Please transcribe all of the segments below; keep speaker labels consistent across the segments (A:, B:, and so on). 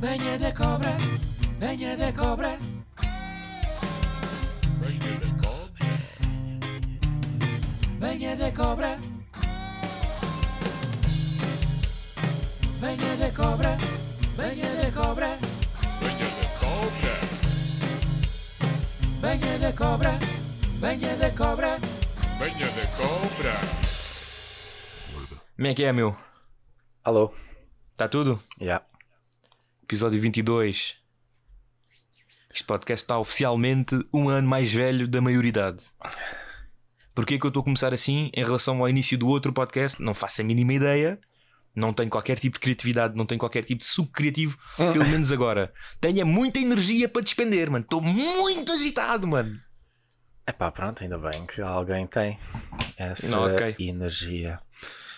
A: Venha da cobra, venha da cobra.
B: Venha da cobra.
A: Venha da cobra. Venha da cobra, venha da cobra.
B: Venha da cobra.
A: Venha da cobra, venha da cobra.
B: Venha da cobra.
C: Como é que é, meu?
D: Alô?
C: Está tudo?
D: Yeah.
C: Episódio 22. Este podcast está oficialmente um ano mais velho da maioridade. Porquê que eu estou a começar assim em relação ao início do outro podcast? Não faço a mínima ideia. Não tenho qualquer tipo de criatividade, não tenho qualquer tipo de suco criativo, pelo menos agora. Tenho muita energia para despender, mano. Estou muito agitado, mano.
D: Epá, pronto, ainda bem que alguém tem essa
C: Não, ok.
D: energia.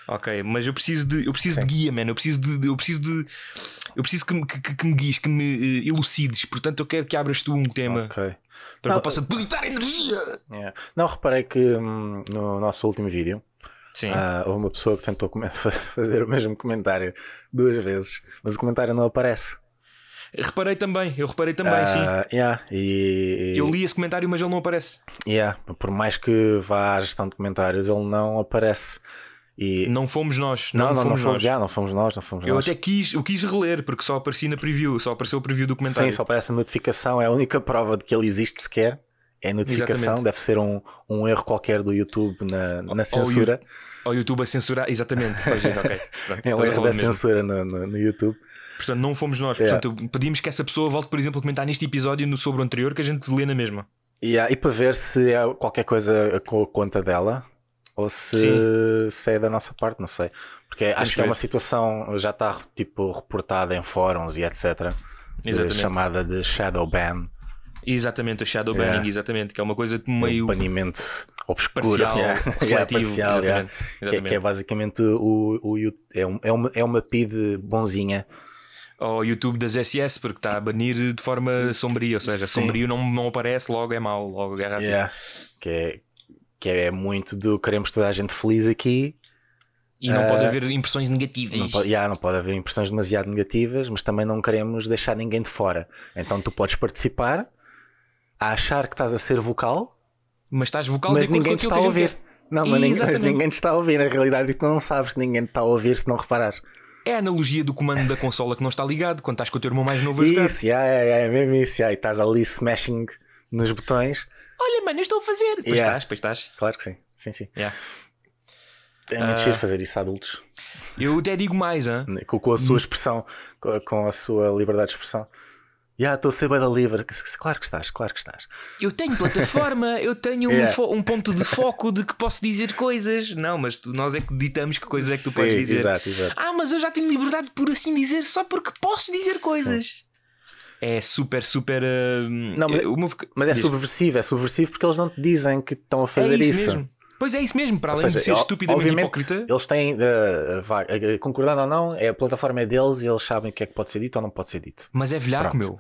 C: Ok, mas eu preciso de, eu preciso
D: Sim.
C: de guia, mano. Eu preciso de, eu preciso de, eu preciso que, me- que, que- que me guies, que me eh, elucides. Portanto, eu quero que abras tu um tema
D: Ok.
C: para que
D: Não,
C: eu possa depositar energia.
D: Yeah. Não, reparei que hum, no nosso último vídeo
C: Sim.
D: ah, houve uma pessoa que tentou fazer o mesmo comentário duas vezes, mas o comentário não aparece.
C: Reparei também, eu reparei também, sim.
D: Ah, yeah, e,
C: Eu li esse comentário, mas ele não aparece.
D: yeah, por mais que vá à gestão de comentários, ele não aparece. E...
C: Não fomos nós,
D: não,
C: não,
D: não, não
C: fomos
D: fomos,
C: nós.
D: já, não fomos nós, não fomos
C: Eu
D: nós.
C: até quis, eu quis reler, porque só aparecia na preview, só apareceu o preview do
D: Sim,
C: comentário.
D: só aparece a notificação, é a única prova de que ele existe sequer. É a notificação,
C: Exatamente.
D: deve ser um, um erro qualquer do YouTube na, na
C: Ou-
D: censura.
C: Ao YouTube a censurar, exatamente. Pois é, ok. Pronto,
D: É um erro da
C: mesmo.
D: censura no, no, no YouTube.
C: Portanto, não fomos nós.
D: Yeah.
C: Portanto, pedimos que essa pessoa volte, por exemplo, a comentar neste episódio no, sobre o anterior, que a gente lê na mesma.
D: E, há- e para ver se é qualquer coisa com a conta dela ou se,
C: Sim.
D: se é da nossa parte, não sei. Porque acho
C: que
D: que é uma situação, já está tipo reportada em fóruns e etc.
C: Exatamente.
D: chamada de shadow ban,
C: Exatamente, o shadow
D: Yeah.
C: banning, exatamente, que é uma coisa
D: um
C: meio
D: banimento obscuro,
C: parcial,
D: yeah. Yeah, parcial, yeah.
C: exatamente,
D: Que, é- que é basicamente o, o, é, um- é uma, é uma PID bonzinha.
C: Ao YouTube das SS, porque está a banir de forma sombria, ou seja,
D: Sim.
C: sombrio não, não aparece, logo é mau, logo é racista.
D: Yeah. Que, é, que é muito do queremos toda a gente feliz aqui.
C: E não
D: Ah,
C: pode haver impressões negativas.
D: Não pode, yeah, não pode haver impressões demasiado negativas, mas também não queremos deixar ninguém de fora. Então tu podes participar a achar que estás a ser vocal,
C: Mas estás vocal
D: mas
C: de
D: ninguém te está a ouvir. Não, mas ninguém, mas ninguém te está a ouvir. Na realidade, tu não sabes que ninguém te está a ouvir se não reparares.
C: É a analogia do comando da consola que não está ligado quando estás com o teu irmão mais novo a jogar.
D: Isso, yeah, yeah, é mesmo isso. yeah, e estás ali smashing nos botões.
C: Olha, mano, eu estou a fazer. Pois
D: Yeah.
C: estás, pois estás.
D: Claro que sim. Sim, sim.
C: Yeah.
D: É muito
C: Ah.
D: giro fazer isso a adultos.
C: Eu até digo mais, hein?
D: Com, com a
C: Hum.
D: sua expressão, com a, com a sua liberdade de expressão. Já, estou a ser bem da livre. Claro que estás, claro que estás.
C: Eu tenho plataforma, eu tenho um,
D: Yeah.
C: fo- um ponto de foco de que posso dizer coisas. Não, mas tu- nós é que ditamos que coisas é que tu podes
D: Sim,
C: dizer.
D: Exato, exato.
C: Ah, mas eu já tenho liberdade por assim dizer, só porque posso dizer coisas. É super, super. uh,
D: Não, mas-
C: voca-
D: Mas é
C: Diz.
D: subversivo, é subversivo porque eles não te dizem que estão a
C: É
D: fazer
C: isso,
D: isso.
C: mesmo. Pois é isso mesmo, para além de
D: seja,
C: ser
D: o-
C: estupidamente hipócrita.
D: Eles têm, uh, uh, concordando ou não, é, a plataforma é deles e eles sabem o que é que pode ser dito ou não pode ser dito.
C: Mas é velhaco, meu.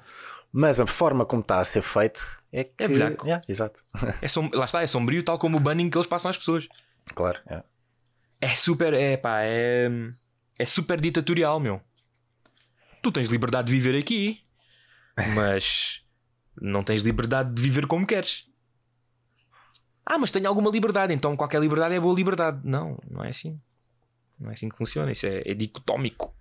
D: Mas a forma como está a ser feito é que.
C: É velhaco.
D: Yeah, exato.
C: É som... Lá está, é sombrio, tal como o banning que eles passam às pessoas.
D: claro. yeah.
C: É super, é pá, é. É super ditatorial, meu. Tu tens liberdade de viver aqui, mas não tens liberdade de viver como queres. Ah, mas tenho alguma liberdade, então qualquer liberdade é boa liberdade. Não, não é assim. Não é assim que funciona, isso é, é dicotómico.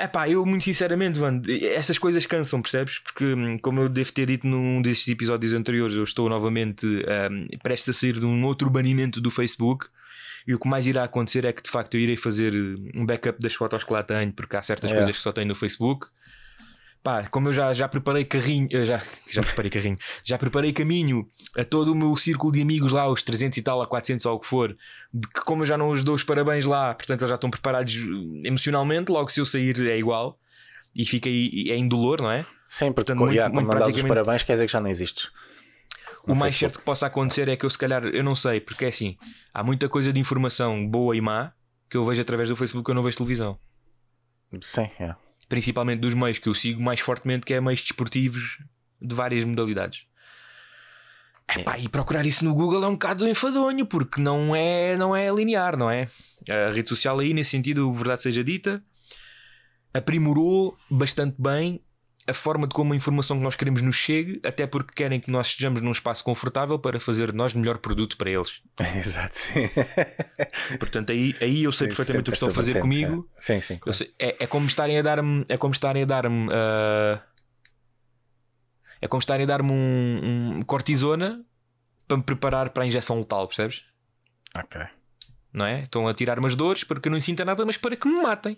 C: É pá, eu muito sinceramente, mano, essas coisas cansam, percebes? Porque, hum, como eu devo ter dito num destes episódios anteriores, eu estou novamente hum, prestes a sair de um outro banimento do Facebook. E o que mais irá acontecer é que de facto eu irei fazer uh, um backup das fotos que lá tenho, porque há certas
D: É.
C: coisas que só tenho no Facebook. Pá, como eu já, já preparei carrinho, eh, já, já preparei carrinho, já preparei caminho a todo o meu círculo de amigos lá, os 300 e tal, a 400 ou o que for, de que como eu já não os dou os parabéns lá, portanto eles já estão preparados uh, emocionalmente, logo se eu sair é igual e fica aí, é indolor, não é?
D: Sim, porque
C: Portanto, muito-
D: yeah,
C: muito
D: quando mandas os
C: praticamente-
D: parabéns quer dizer que já não existes.
C: O mais
D: Facebook.
C: certo que possa acontecer é que eu, se calhar, eu não sei, porque é assim, há muita coisa de informação boa e má que eu vejo através do Facebook que eu não vejo televisão.
D: Sim, yeah.
C: Principalmente dos meios que eu sigo mais fortemente, que é meios desportivos de várias modalidades. Epá, e procurar isso no Google é um bocado enfadonho, porque não é, não é linear, não é? A rede social aí, nesse sentido, verdade seja dita, aprimorou bastante bem a forma de como a informação que nós queremos nos chegue, até porque querem que nós estejamos num espaço confortável para fazer de nós o melhor produto para eles.
D: Exato, sim.
C: Portanto, aí, aí eu sei
D: Tem
C: perfeitamente o que estão a fazer
D: vertente,
C: comigo.
D: é. Sim, sim. Claro.
C: sei- é, é como estarem a dar-me. É como estarem a dar-me. ah, é como estarem a dar-me um, um cortisona para me preparar para a injeção letal, percebes?
D: Ok.
C: Não é? Estão a tirar umas dores para que eu não sinta nada, mas para que me matem.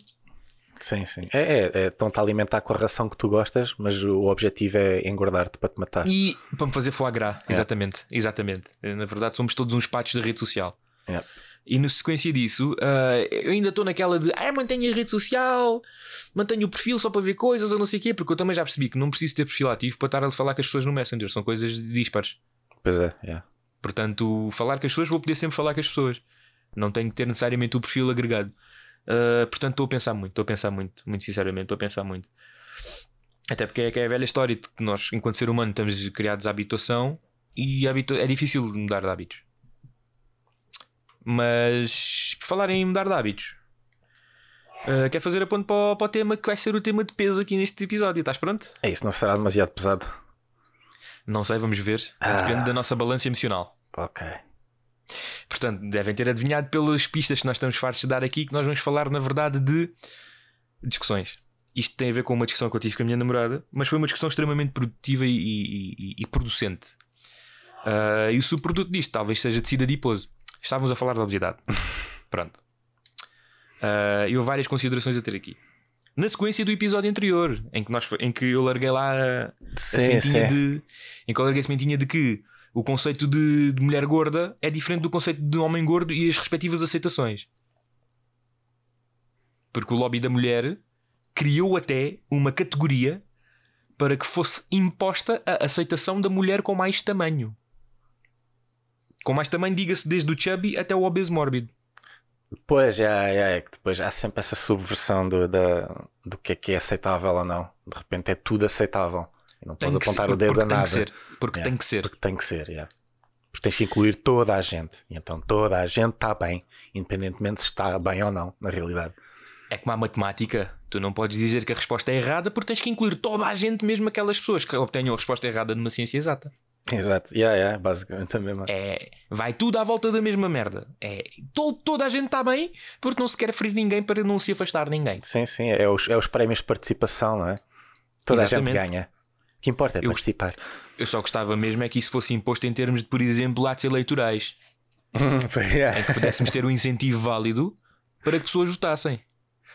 D: Sim, sim. É, é, é, estão-te a alimentar com a ração que tu gostas, mas o objetivo é engordar-te para te matar.
C: E para me fazer foie gras, exatamente. Exatamente. Na verdade, somos todos uns patos da rede social.
D: Yeah.
C: E na sequência disso, ah, eu ainda estou naquela de ah, mantenho a rede social, mantenho o perfil só para ver coisas ou não sei o quê, porque eu também já percebi que não preciso ter perfil ativo para estar a falar com as pessoas no Messenger, são coisas dispares.
D: Pois é, yeah.
C: Portanto, falar com as pessoas, vou poder sempre falar com as pessoas. Não tenho que ter necessariamente o perfil agregado. Uh, portanto, estou a pensar muito, estou a pensar muito, muito sinceramente, estou a pensar muito. Até porque é é a velha história de que nós, enquanto ser humano, estamos criados à habituação e habitu- é difícil mudar de hábitos. Mas, por falar em mudar de hábitos, uh, quer fazer a ponto para o, para o tema que vai ser o tema de peso aqui neste episódio? Estás pronto?
D: É isso, não será demasiado pesado.
C: Não sei, vamos ver.
D: Ah.
C: Depende da nossa balança emocional.
D: Ok.
C: Portanto, devem ter adivinhado pelas pistas que nós estamos fartos de dar aqui que nós vamos falar, na verdade, de discussões. Isto tem a ver com uma discussão que eu tive com a minha namorada, mas foi uma discussão extremamente produtiva e, e- e- e producente. Ah, e o subproduto disto talvez seja tecido adiposo. Estávamos a falar da obesidade. Pronto. Ah, e houve várias considerações a ter aqui. Na sequência do episódio anterior, em que, nós, em que eu larguei lá a, a
D: Sim,
C: sementinha
D: sim.
C: de. Em que eu larguei a sementinha de que o conceito de, de mulher gorda é diferente do conceito de homem gordo e as respectivas aceitações. Porque o lobby da mulher criou até uma categoria para que fosse imposta a aceitação da mulher com mais tamanho. Com mais tamanho, diga-se desde o chubby até o obeso mórbido.
D: Pois, é, é, é que depois há sempre essa subversão do, da, do que é que é aceitável ou não. De repente é tudo aceitável. Não
C: Tem
D: podes
C: que ser,
D: apontar o dedo a
C: tem
D: nada.
C: que ser. Porque
D: Yeah.
C: tem que ser.
D: Porque tem que ser, yeah. Porque tens que incluir toda a gente. E então toda a gente está bem, independentemente se está bem ou não, na realidade.
C: É como a matemática. Tu não podes dizer que a resposta é errada porque tens que incluir toda a gente, mesmo aquelas pessoas que obtenham a resposta errada numa ciência exata.
D: Exato, yeah, yeah, basicamente a mesma.
C: É, vai tudo à volta da mesma merda. É, to- toda a gente está bem porque não se quer ferir ninguém para não se afastar de ninguém.
D: Sim, sim, é os, é os prémios de participação, não é? Toda a
C: Exatamente.
D: gente ganha. O que importa é
C: Eu-
D: participar.
C: Eu só gostava mesmo é que isso fosse imposto em termos de, por exemplo, atos eleitorais,
D: Yeah.
C: em que pudéssemos ter um incentivo válido para que pessoas votassem.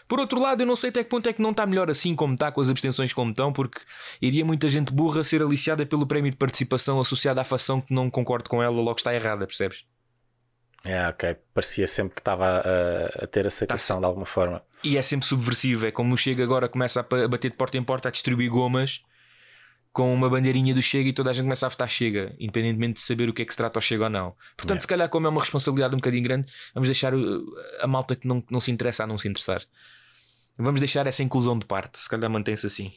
C: Por outro lado, eu não sei até que ponto é que não está melhor assim como está, com as abstenções como estão, porque iria muita gente burra ser aliciada pelo prémio de participação associado à fação que não concordo com ela, logo está errada, percebes?
D: Yeah, ok. Parecia sempre que estava a, a ter aceitação de alguma forma.
C: E é sempre subversivo. É como Chega agora começa a bater de porta em porta a distribuir gomas com uma bandeirinha do Chega e toda a gente começa a votar Chega, independentemente de saber o que é que se trata ao Chega ou não. Portanto, se calhar, como é uma responsabilidade um bocadinho grande, vamos deixar uh, a malta que não, não se interessa a não se interessar. Vamos deixar essa inclusão de parte. Se calhar mantém-se assim.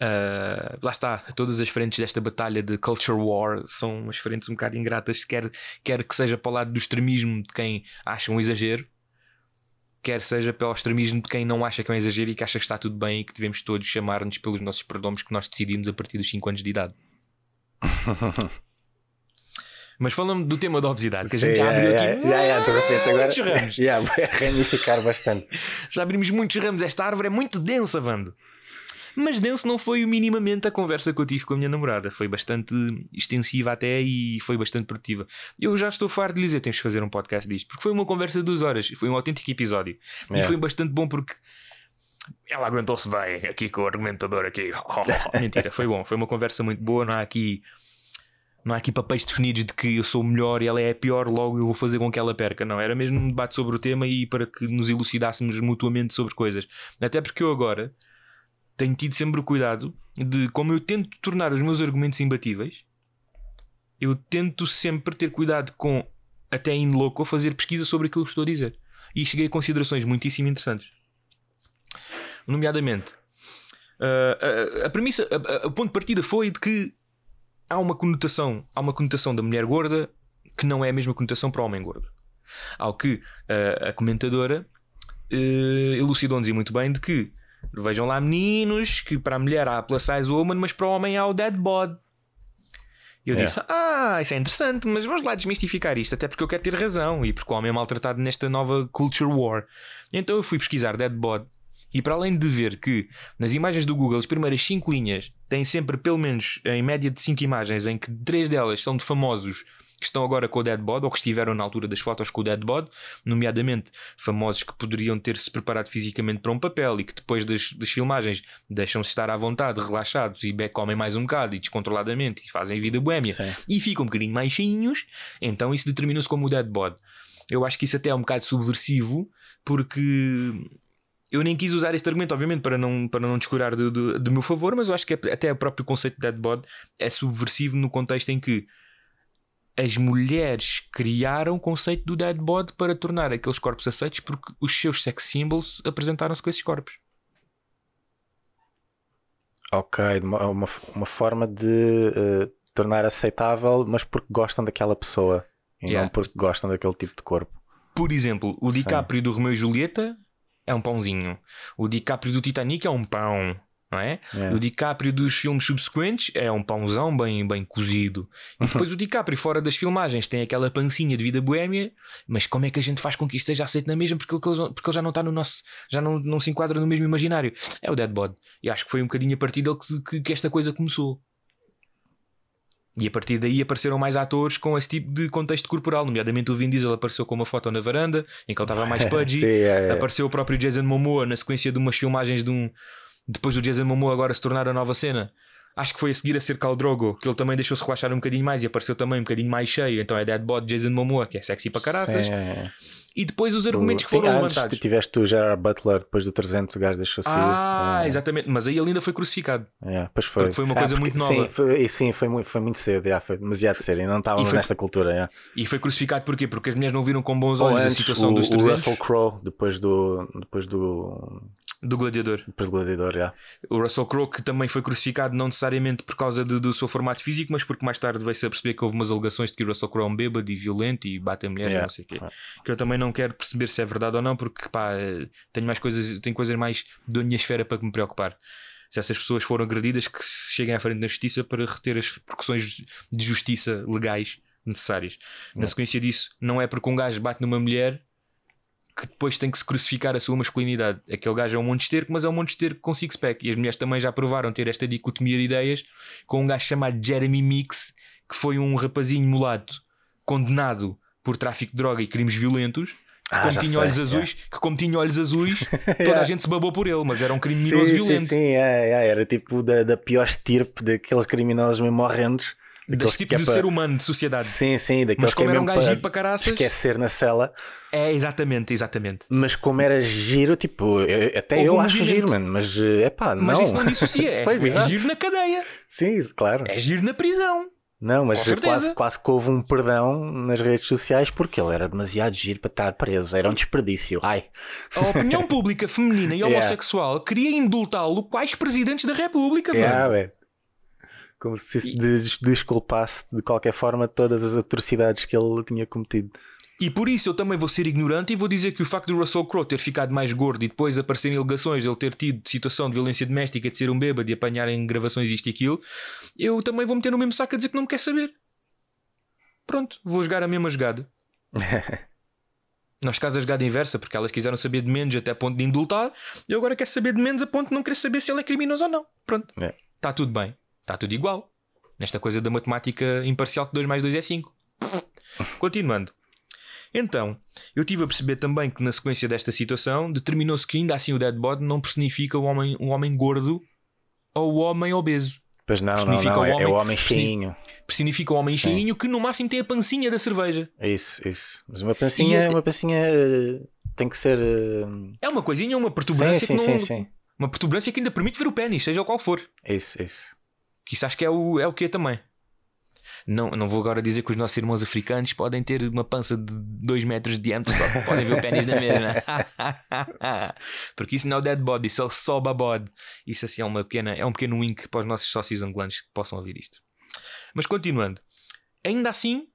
C: Ah, lá está, todas as frentes desta batalha de culture war são umas frentes um bocado ingratas, quer, quer que seja para o lado do extremismo de quem acha um exagero, quer seja pelo extremismo de quem não acha que é um exagero e que acha que está tudo bem e que devemos todos chamar-nos pelos nossos pronomes que nós decidimos a partir dos 5 anos de idade. Mas falando do tema da obesidade, que a gente
D: Sim,
C: já abriu
D: yeah,
C: aqui
D: yeah, yeah, de repente agora
C: muitos ramos.
D: yeah, vai ramificar bastante.
C: Já abrimos muitos ramos. Esta árvore é muito densa, Vando. Mas denso não foi minimamente a conversa que eu tive com a minha namorada. Foi bastante extensiva até e foi bastante produtiva. Eu já estou farto de lhe dizer temos que fazer um podcast disto. Porque foi uma conversa de duas horas. Foi um autêntico episódio. E
D: Yeah.
C: foi bastante bom porque ela aguentou-se bem aqui com o argumentador aqui. Mentira, foi bom. Foi uma conversa muito boa. Não há aqui... Não há aqui papéis definidos de que eu sou o melhor e ela é a pior, logo eu vou fazer com que ela perca. Não, era mesmo um debate sobre o tema e para que nos elucidássemos mutuamente sobre coisas. Até porque eu agora tenho tido sempre o cuidado de, como eu tento tornar os meus argumentos imbatíveis, eu tento sempre ter cuidado com, até em louco, fazer pesquisa sobre aquilo que estou a dizer. E cheguei a considerações muitíssimo interessantes. Nomeadamente, ah, a, a premissa, o ponto de partida foi de que há uma conotação, há uma conotação da mulher gorda que não é a mesma conotação para o homem gordo. Ao que ah, a comentadora eh, elucidou-nos muito bem de que vejam lá meninos que para a mulher há a plus size woman, mas para o homem há o dead bod. E eu
D: É.
C: disse: Ah, isso é interessante, mas vamos lá desmistificar isto, até porque eu quero ter razão e porque o homem é maltratado nesta nova culture war. Então eu fui pesquisar dead bod e para além de ver que nas imagens do Google as primeiras 5 linhas têm sempre pelo menos em média de 5 imagens em que 3 delas são de famosos que estão agora com o dead bod ou que estiveram na altura das fotos com o dead bod, nomeadamente famosos que poderiam ter-se preparado fisicamente para um papel e que depois das, das filmagens deixam-se estar à vontade, relaxados e comem mais um bocado e descontroladamente e fazem vida boémia
D: Sim.
C: e ficam um bocadinho mais cheinhos, então isso determina-se como o dead bod. Eu acho que isso até é um bocado subversivo, porque eu nem quis usar este argumento, obviamente, para não, para não descurar do, do, do meu favor, mas eu acho que até o próprio conceito de dead bod é subversivo no contexto em que as mulheres criaram o conceito do dead bod para tornar aqueles corpos aceitos porque os seus sex symbols apresentaram-se com esses corpos.
D: Ok, uma, uma, uma forma de eh, tornar aceitável, mas porque gostam daquela pessoa e
C: Yeah.
D: não porque gostam daquele tipo de corpo.
C: Por exemplo, o
D: Sim.
C: DiCaprio do Romeu e Julieta é um pãozinho. O DiCaprio do Titanic é um pão, não é?
D: Yeah.
C: O DiCaprio dos filmes subsequentes é um pãozão bem, bem cozido. E depois o DiCaprio fora das filmagens tem aquela pancinha de vida boémia, mas como é que a gente faz com que isto seja aceito na mesma? Porque ele, porque ele já não está no nosso, já não, não se enquadra no mesmo imaginário. É o Dead Bod. E acho que foi um bocadinho a partir dele que, que, que esta coisa começou. E a partir daí apareceram mais atores com esse tipo de contexto corporal, nomeadamente o Vin Diesel apareceu com uma foto na varanda em que ele estava mais pudgy.
D: Sim, é, é.
C: Apareceu o próprio Jason Momoa na sequência de umas filmagens de um. Depois do Jason Momoa agora se tornar a nova cena. Acho que foi a seguir a ser Khal Drogo, que ele também deixou-se relaxar um bocadinho mais e apareceu também um bocadinho mais cheio. Então é Deadbot Jason Momoa, que é sexy para caraças.
D: Sim.
C: E depois os argumentos que
D: Sim,
C: foram
D: antes
C: levantados.
D: tiveste o Gerard Butler, depois do 300 o gajo deixou-se.
C: Ah,
D: É,
C: exatamente. Mas aí ele ainda foi crucificado.
D: é, pois foi.
C: Porque foi uma coisa muito
D: Sim,
C: nova.
D: foi, e sim, foi muito, foi muito cedo, já, foi demasiado cedo. E não estávamos
C: foi-
D: nesta cultura. já.
C: E foi crucificado porquê? Porque as mulheres não viram com bons
D: Ou
C: olhos a
D: antes,
C: situação
D: o,
C: dos
D: o
C: 300
D: Russell Crowe, depois do, depois do,
C: do Gladiador.
D: Gladiador, já.
C: O Russell Crowe que também foi crucificado não necessariamente por causa de- do seu formato físico, mas porque mais tarde veio-se a perceber que houve umas alegações de que o Russell Crowe é um bêbado e violento e bate a mulheres e
D: Yeah.
C: não sei o quê. Que eu também não quero perceber se é verdade ou não, porque pá, tenho mais coisas, tenho coisas mais da minha esfera para me preocupar. Se essas pessoas foram agredidas, que cheguem à frente da justiça para reter as repercussões de justiça legais necessárias. Na sequência disso, não é porque um gajo bate numa mulher que depois tem que se crucificar a sua masculinidade. Aquele gajo é um monte de esterco, mas é um monte de esterco com six-pack. E as mulheres também já provaram ter esta dicotomia de ideias com um gajo chamado Jeremy Mix, que foi um rapazinho mulato condenado por tráfico de droga e crimes violentos. Que
D: Ah,
C: como tinha
D: sei,
C: olhos azuis, que como tinha olhos azuis, toda
D: Yeah.
C: a gente se babou por ele, mas era um criminoso
D: sim,
C: violento.
D: Sim, sim, é, é, era tipo da, da pior estirpe daqueles criminosos mesmo horrendos.
C: Deste
D: Daqueles
C: tipo
D: é
C: de
D: para-
C: ser humano de sociedade.
D: Sim, sim, daqueles
C: Mas como
D: que é
C: era um gajo
D: para
C: giro para caraças,
D: esquecer na cela.
C: é exatamente, exatamente.
D: Mas como era giro, tipo, eu- até
C: Houve
D: eu
C: um
D: acho
C: movimento.
D: giro, mano. Mas é pá,
C: Mas
D: não.
C: isso não dissocia, é,
D: Pois,
C: é giro na cadeia,
D: Sim, claro.
C: é giro na prisão.
D: Não, mas quase, quase que houve um perdão nas redes sociais porque ele era demasiado giro para estar preso. Era um desperdício. Ai,
C: A opinião pública feminina e
D: Yeah.
C: homossexual queria indultá-lo quais presidentes da República, mano.
D: Como se se
C: E-
D: des- desculpasse de qualquer forma todas as atrocidades que ele tinha cometido.
C: E por isso eu também vou ser ignorante e vou dizer que o facto do Russell Crowe ter ficado mais gordo e depois aparecerem alegações de ele ter tido situação de violência doméstica, de ser um bêbado, de apanhar em gravações isto e aquilo, eu também vou meter no mesmo saco a dizer que não me quer saber. Pronto, vou jogar a mesma jogada. Nós casos a jogada inversa, porque elas quiseram saber de menos até a ponto de indultar, e eu agora quero saber de menos a ponto de não querer saber se ele é criminoso ou não. Pronto,
D: É.
C: está tudo bem, está tudo igual. Nesta coisa da matemática imparcial que 2 mais 2 é 5. Continuando. Então, eu tive a perceber também que na sequência desta situação determinou-se que ainda assim o dead body não personifica o homem, o homem gordo ou o homem obeso.
D: Pois não, não,
C: Personifica
D: não.
C: o
D: É, é
C: homem-
D: o homem cheinho.
C: Personifica o homem
D: Sim.
C: cheinho que no máximo tem a pancinha da cerveja.
D: É isso, isso. Mas uma pancinha,
C: até-
D: uma pancinha eh, tem que ser. eh,
C: É uma coisinha, uma
D: Sim,
C: protuberância
D: sim,
C: que não,
D: sim, sim.
C: uma protuberância que ainda permite ver o pênis, seja o qual for.
D: É isso, é isso.
C: Que isso acho que é o, é o que também. Não, não vou agora dizer que os nossos irmãos africanos podem ter uma pança de 2 metros de diâmetro, só que podem ver o pênis da mesma. Porque isso não é o dead body, isso é o soba body. Isso assim é, uma pequena, é um pequeno wink para os nossos sócios angolanos que possam ouvir isto. Mas continuando, ainda assim,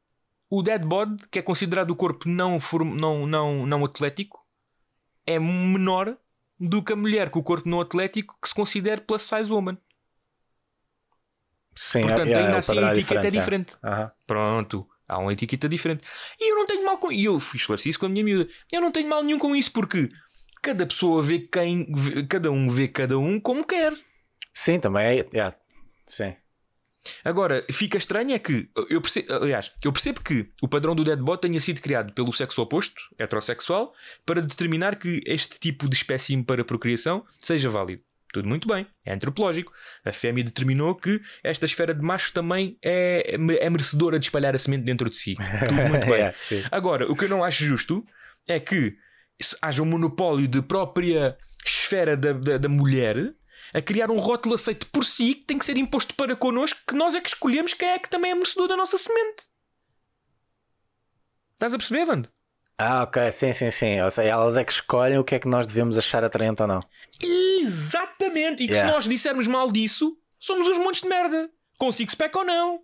C: o dead body, que é considerado o corpo não, form- não, não, não atlético, é menor do que a mulher com o corpo não atlético que se considera plus size woman.
D: Sim,
C: Portanto,
D: é- é,
C: ainda
D: o
C: assim a etiqueta é diferente.
D: Aham.
C: Pronto, há uma etiqueta diferente. E eu não tenho mal com E eu fui esclareci isso com a minha miúda. Eu não tenho mal nenhum com isso porque cada pessoa vê quem. Cada um vê cada um como quer.
D: Sim, também é. é, Sim.
C: Agora, fica estranho é que, eu percebo, aliás, eu percebo que o padrão do deadbot tenha sido criado pelo sexo oposto, heterossexual, para determinar que este tipo de espécime para procriação seja válido. Tudo muito bem, é antropológico. A fêmea determinou que esta esfera de macho também é, é merecedora de espalhar a semente dentro de si. Tudo muito bem.
D: É.
C: Agora, o que eu não acho justo é que haja um monopólio de própria esfera da, da, da mulher a criar um rótulo aceito por si que tem que ser imposto para connosco, que nós é que escolhemos quem é que também é merecedor da nossa semente. Estás a perceber, Vando?
D: Ah, ok, sim, sim, sim. Ou seja, elas é que escolhem o que é que nós devemos achar atraente ou não.
C: Exatamente! E que
D: Yeah.
C: se nós dissermos mal disso, somos uns montes de merda. Com six-pack ou não.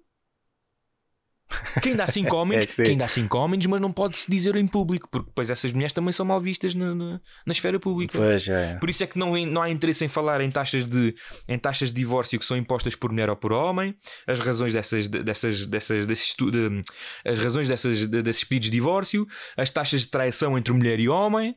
C: Quem dá 5 homens,
D: É, sim.
C: quem dá cinco homens, mas não pode-se dizer em público, porque depois essas mulheres também são mal vistas na, na, na esfera pública.
D: Pois é.
C: Por isso é que não, não há interesse em falar em taxas, de, em taxas de divórcio que são impostas por mulher ou por homem, as razões dessas, dessas, dessas, desses, estu- de- as razões dessas, de- desses pedidos de divórcio, as taxas de traição entre mulher e homem,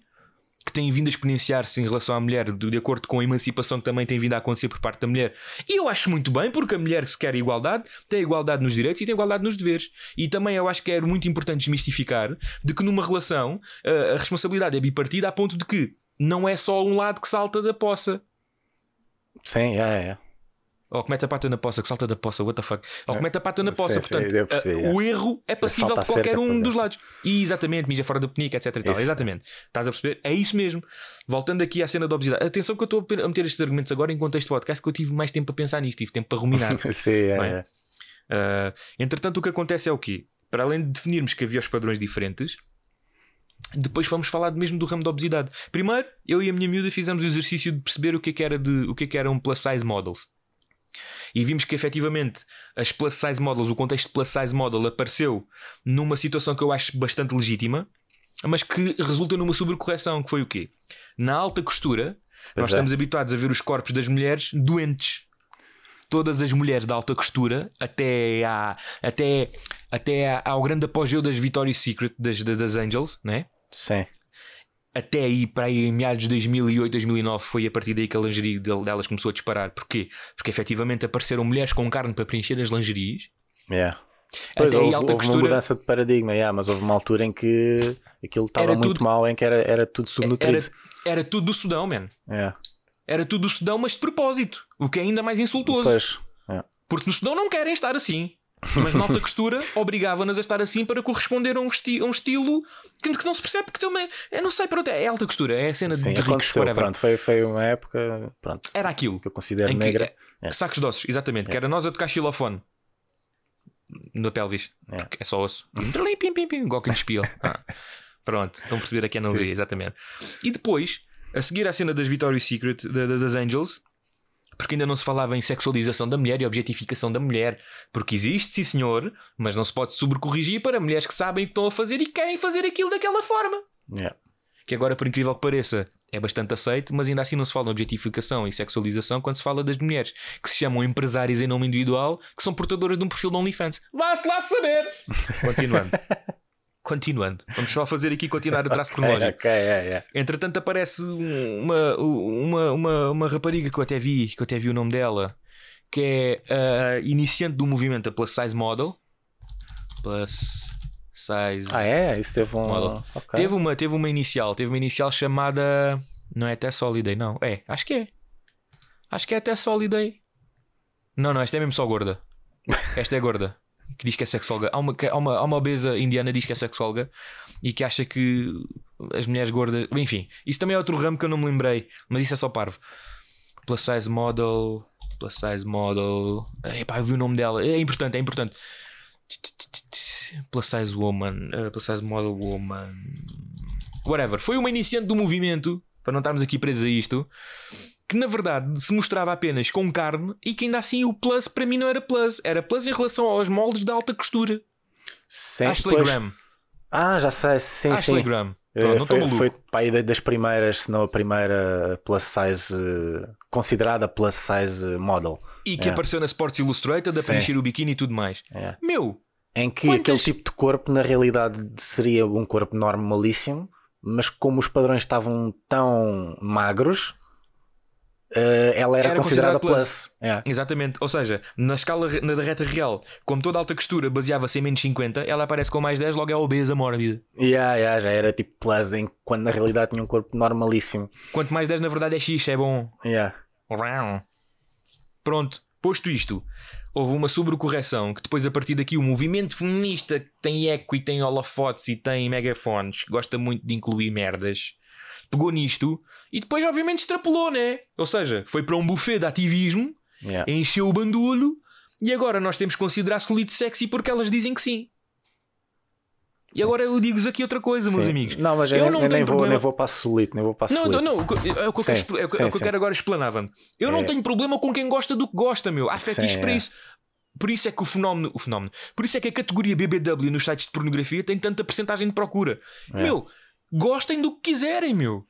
C: que têm vindo a exponenciar-se em relação à mulher, de, de acordo com a emancipação que também tem vindo a acontecer por parte da mulher. E eu acho muito bem, porque a mulher, se quer igualdade, tem igualdade nos direitos e tem igualdade nos deveres. E também eu acho que é muito importante desmistificar de que numa relação a, a responsabilidade é bipartida a ponto de que não é só um lado que salta da poça.
D: Sim, é, é.
C: Ou que mete a pata na poça, que salta da poça, what the fuck. Ou que mete a pata na
D: Sim,
C: poça,
D: sim,
C: portanto,
D: eu percebi,
C: a-
D: é.
C: o erro é passível de qualquer um dos
D: exemplo.
C: lados. E exatamente, mija fora da penica, etc. E tal. Exatamente. Estás a perceber? É isso mesmo. Voltando aqui à cena da obesidade. Atenção que eu estou a meter estes argumentos agora em contexto podcast, que eu tive mais tempo para pensar nisto, tive tempo para ruminar.
D: Sim, é,
C: é?
D: é.
C: Uh, entretanto, o que acontece é o quê? Para além de definirmos que havia os padrões diferentes, depois vamos falar mesmo do ramo da obesidade. Primeiro, eu e a minha miúda fizemos o exercício de perceber o que é que era, de, o que é que era um plus size models. E vimos que efetivamente as plus size models, o contexto de plus size model apareceu numa situação que eu acho bastante legítima, mas que resulta numa sobrecorreção, que foi o quê? Na alta costura,
D: Pois
C: nós
D: é.
C: estamos habituados a ver os corpos das mulheres doentes. Todas as mulheres de alta costura, até, à, até, até à- ao grande apogeu das Victoria's Secret, das, das das Angels, né?
D: Sim.
C: Até aí, para aí em meados de 2008, 2009, foi a partir daí que a lingerie del- delas começou a disparar. Porquê? Porque efetivamente apareceram mulheres com carne para preencher as lingeries.
D: Yeah. Pois,
C: até
D: houve,
C: alta
D: houve uma
C: costura.
D: mudança de paradigma, yeah, mas houve uma altura em que aquilo estava muito
C: tudo-
D: mal, em que era, era tudo subnutrido.
C: Era, era tudo do Sudão, man.
D: Yeah.
C: Era tudo do Sudão, mas de propósito. O que é ainda mais insultuoso.
D: Pois, yeah.
C: Porque no Sudão não querem estar assim. Mas na alta costura obrigava-nas a estar assim para corresponder a um, esti- a um estilo que, que não se percebe que também. Eu não sei, pronto, é alta costura, é a cena
D: Sim,
C: de ricos,
D: pronto, foi, foi uma época pronto,
C: Era aquilo.
D: que eu considero
C: que-
D: negra.
C: é, Sacos de ossos, exatamente. Que era nós a tocar xilofone na pelvis.
D: É.
C: É só osso. Pim, pim, pim, pim, Glockenspiel. Ah, pronto, estão a perceber aqui a analogia, exatamente. E depois, a seguir à cena das Victoria's Secret, da- da- das Angels, porque ainda não se falava em sexualização da mulher e objetificação da mulher. Porque existe, sim senhor, mas não se pode sobrecorrigir para mulheres que sabem o que estão a fazer e querem fazer aquilo daquela forma
D: Yeah.
C: que agora, por incrível que pareça, é bastante aceito, mas ainda assim não se fala de objetificação e sexualização quando se fala das mulheres que se chamam empresárias em nome individual, que são portadoras de um perfil de OnlyFans. Vá-se lá saber! Continuando. Continuando. Vamos só fazer aqui continuar o traço cronológico.
D: ok, é, é.
C: Entretanto, aparece uma, uma, uma, uma rapariga que eu até vi, que eu até vi o nome dela, que é a iniciante do movimento da Plus Size Model. Plus Size
D: Ah, é? Isso teve um.
C: Model.
D: ok.
C: Teve uma, teve uma inicial, teve uma inicial chamada. Não é até Soliday, não. É, acho que é. Acho que é até Soliday. Não, não, esta é mesmo só gorda. Esta é gorda. Que diz que é sexóloga. Há uma, que- há uma, há uma obesa indiana que diz que é sexóloga e que acha que as mulheres gordas. Enfim, isso também é outro ramo que eu não me lembrei, mas isso é só parvo. Plus size model. Plus size model. Epá, eu vi o nome dela. É importante, é importante. Plus size woman. eh, plus size model woman. Whatever. Foi uma iniciante do movimento, para não estarmos aqui presos a isto, que na verdade se mostrava apenas com carne e que ainda assim o plus para mim não era plus. Era plus em relação aos moldes de alta costura.
D: Sim,
C: Ashley
D: pois-
C: Graham.
D: Ah, já sei, sim,
C: Ashley
D: sim.
C: Graham. Pronto, não
D: foi, foi da- das primeiras, se não a primeira plus size, eh, considerada plus size model.
C: E que
D: É.
C: apareceu na Sports Illustrated a preencher o biquíni e tudo mais.
D: É.
C: Meu,
D: Em que
C: Quantas-
D: aquele tipo de corpo, na realidade, seria um corpo normalíssimo, mas como os padrões estavam tão magros, eh, ela era,
C: Era
D: considerada
C: considerada
D: plus. É.
C: exatamente. Ou seja, na escala na da reta real, como toda alta costura baseava-se em menos 50, ela aparece com mais 10, logo é obesa mórbida.
D: Yeah, yeah, já era tipo plus, em, quando na realidade tinha um corpo normalíssimo.
C: Quanto mais 10, na verdade, é X, é bom.
D: Yeah.
C: Pronto, posto isto, houve uma sobrecorreção que depois, a partir daqui, o movimento feminista que tem eco e tem holofotes e tem megafones, gosta muito de incluir merdas, pegou nisto e depois, obviamente, extrapolou, né? Ou seja, foi para um buffet de ativismo,
D: Yeah.
C: encheu o bandulho e agora nós temos que considerar solito sexy porque elas dizem que sim. E agora eu digo-vos aqui outra coisa, meus
D: Sim.
C: amigos.
D: Não, mas
C: Eu
D: eu,
C: não
D: nem,
C: tenho
D: vou,
C: problema-
D: nem vou para a solito, nem vou para a
C: Não,
D: solito.
C: não, não. o que- É o que eu
D: Sim,
C: quero, é o que-
D: sim,
C: é eu quero agora explanar, Van. Eu não
D: É.
C: tenho problema com quem gosta do que gosta, meu. Há fetiches para
D: é.
C: isso. Por isso é que o fenómeno, o fenómeno, por isso é que a categoria BBW nos sites de pornografia tem tanta percentagem de procura.
D: É.
C: Meu, gostem do que quiserem, meu.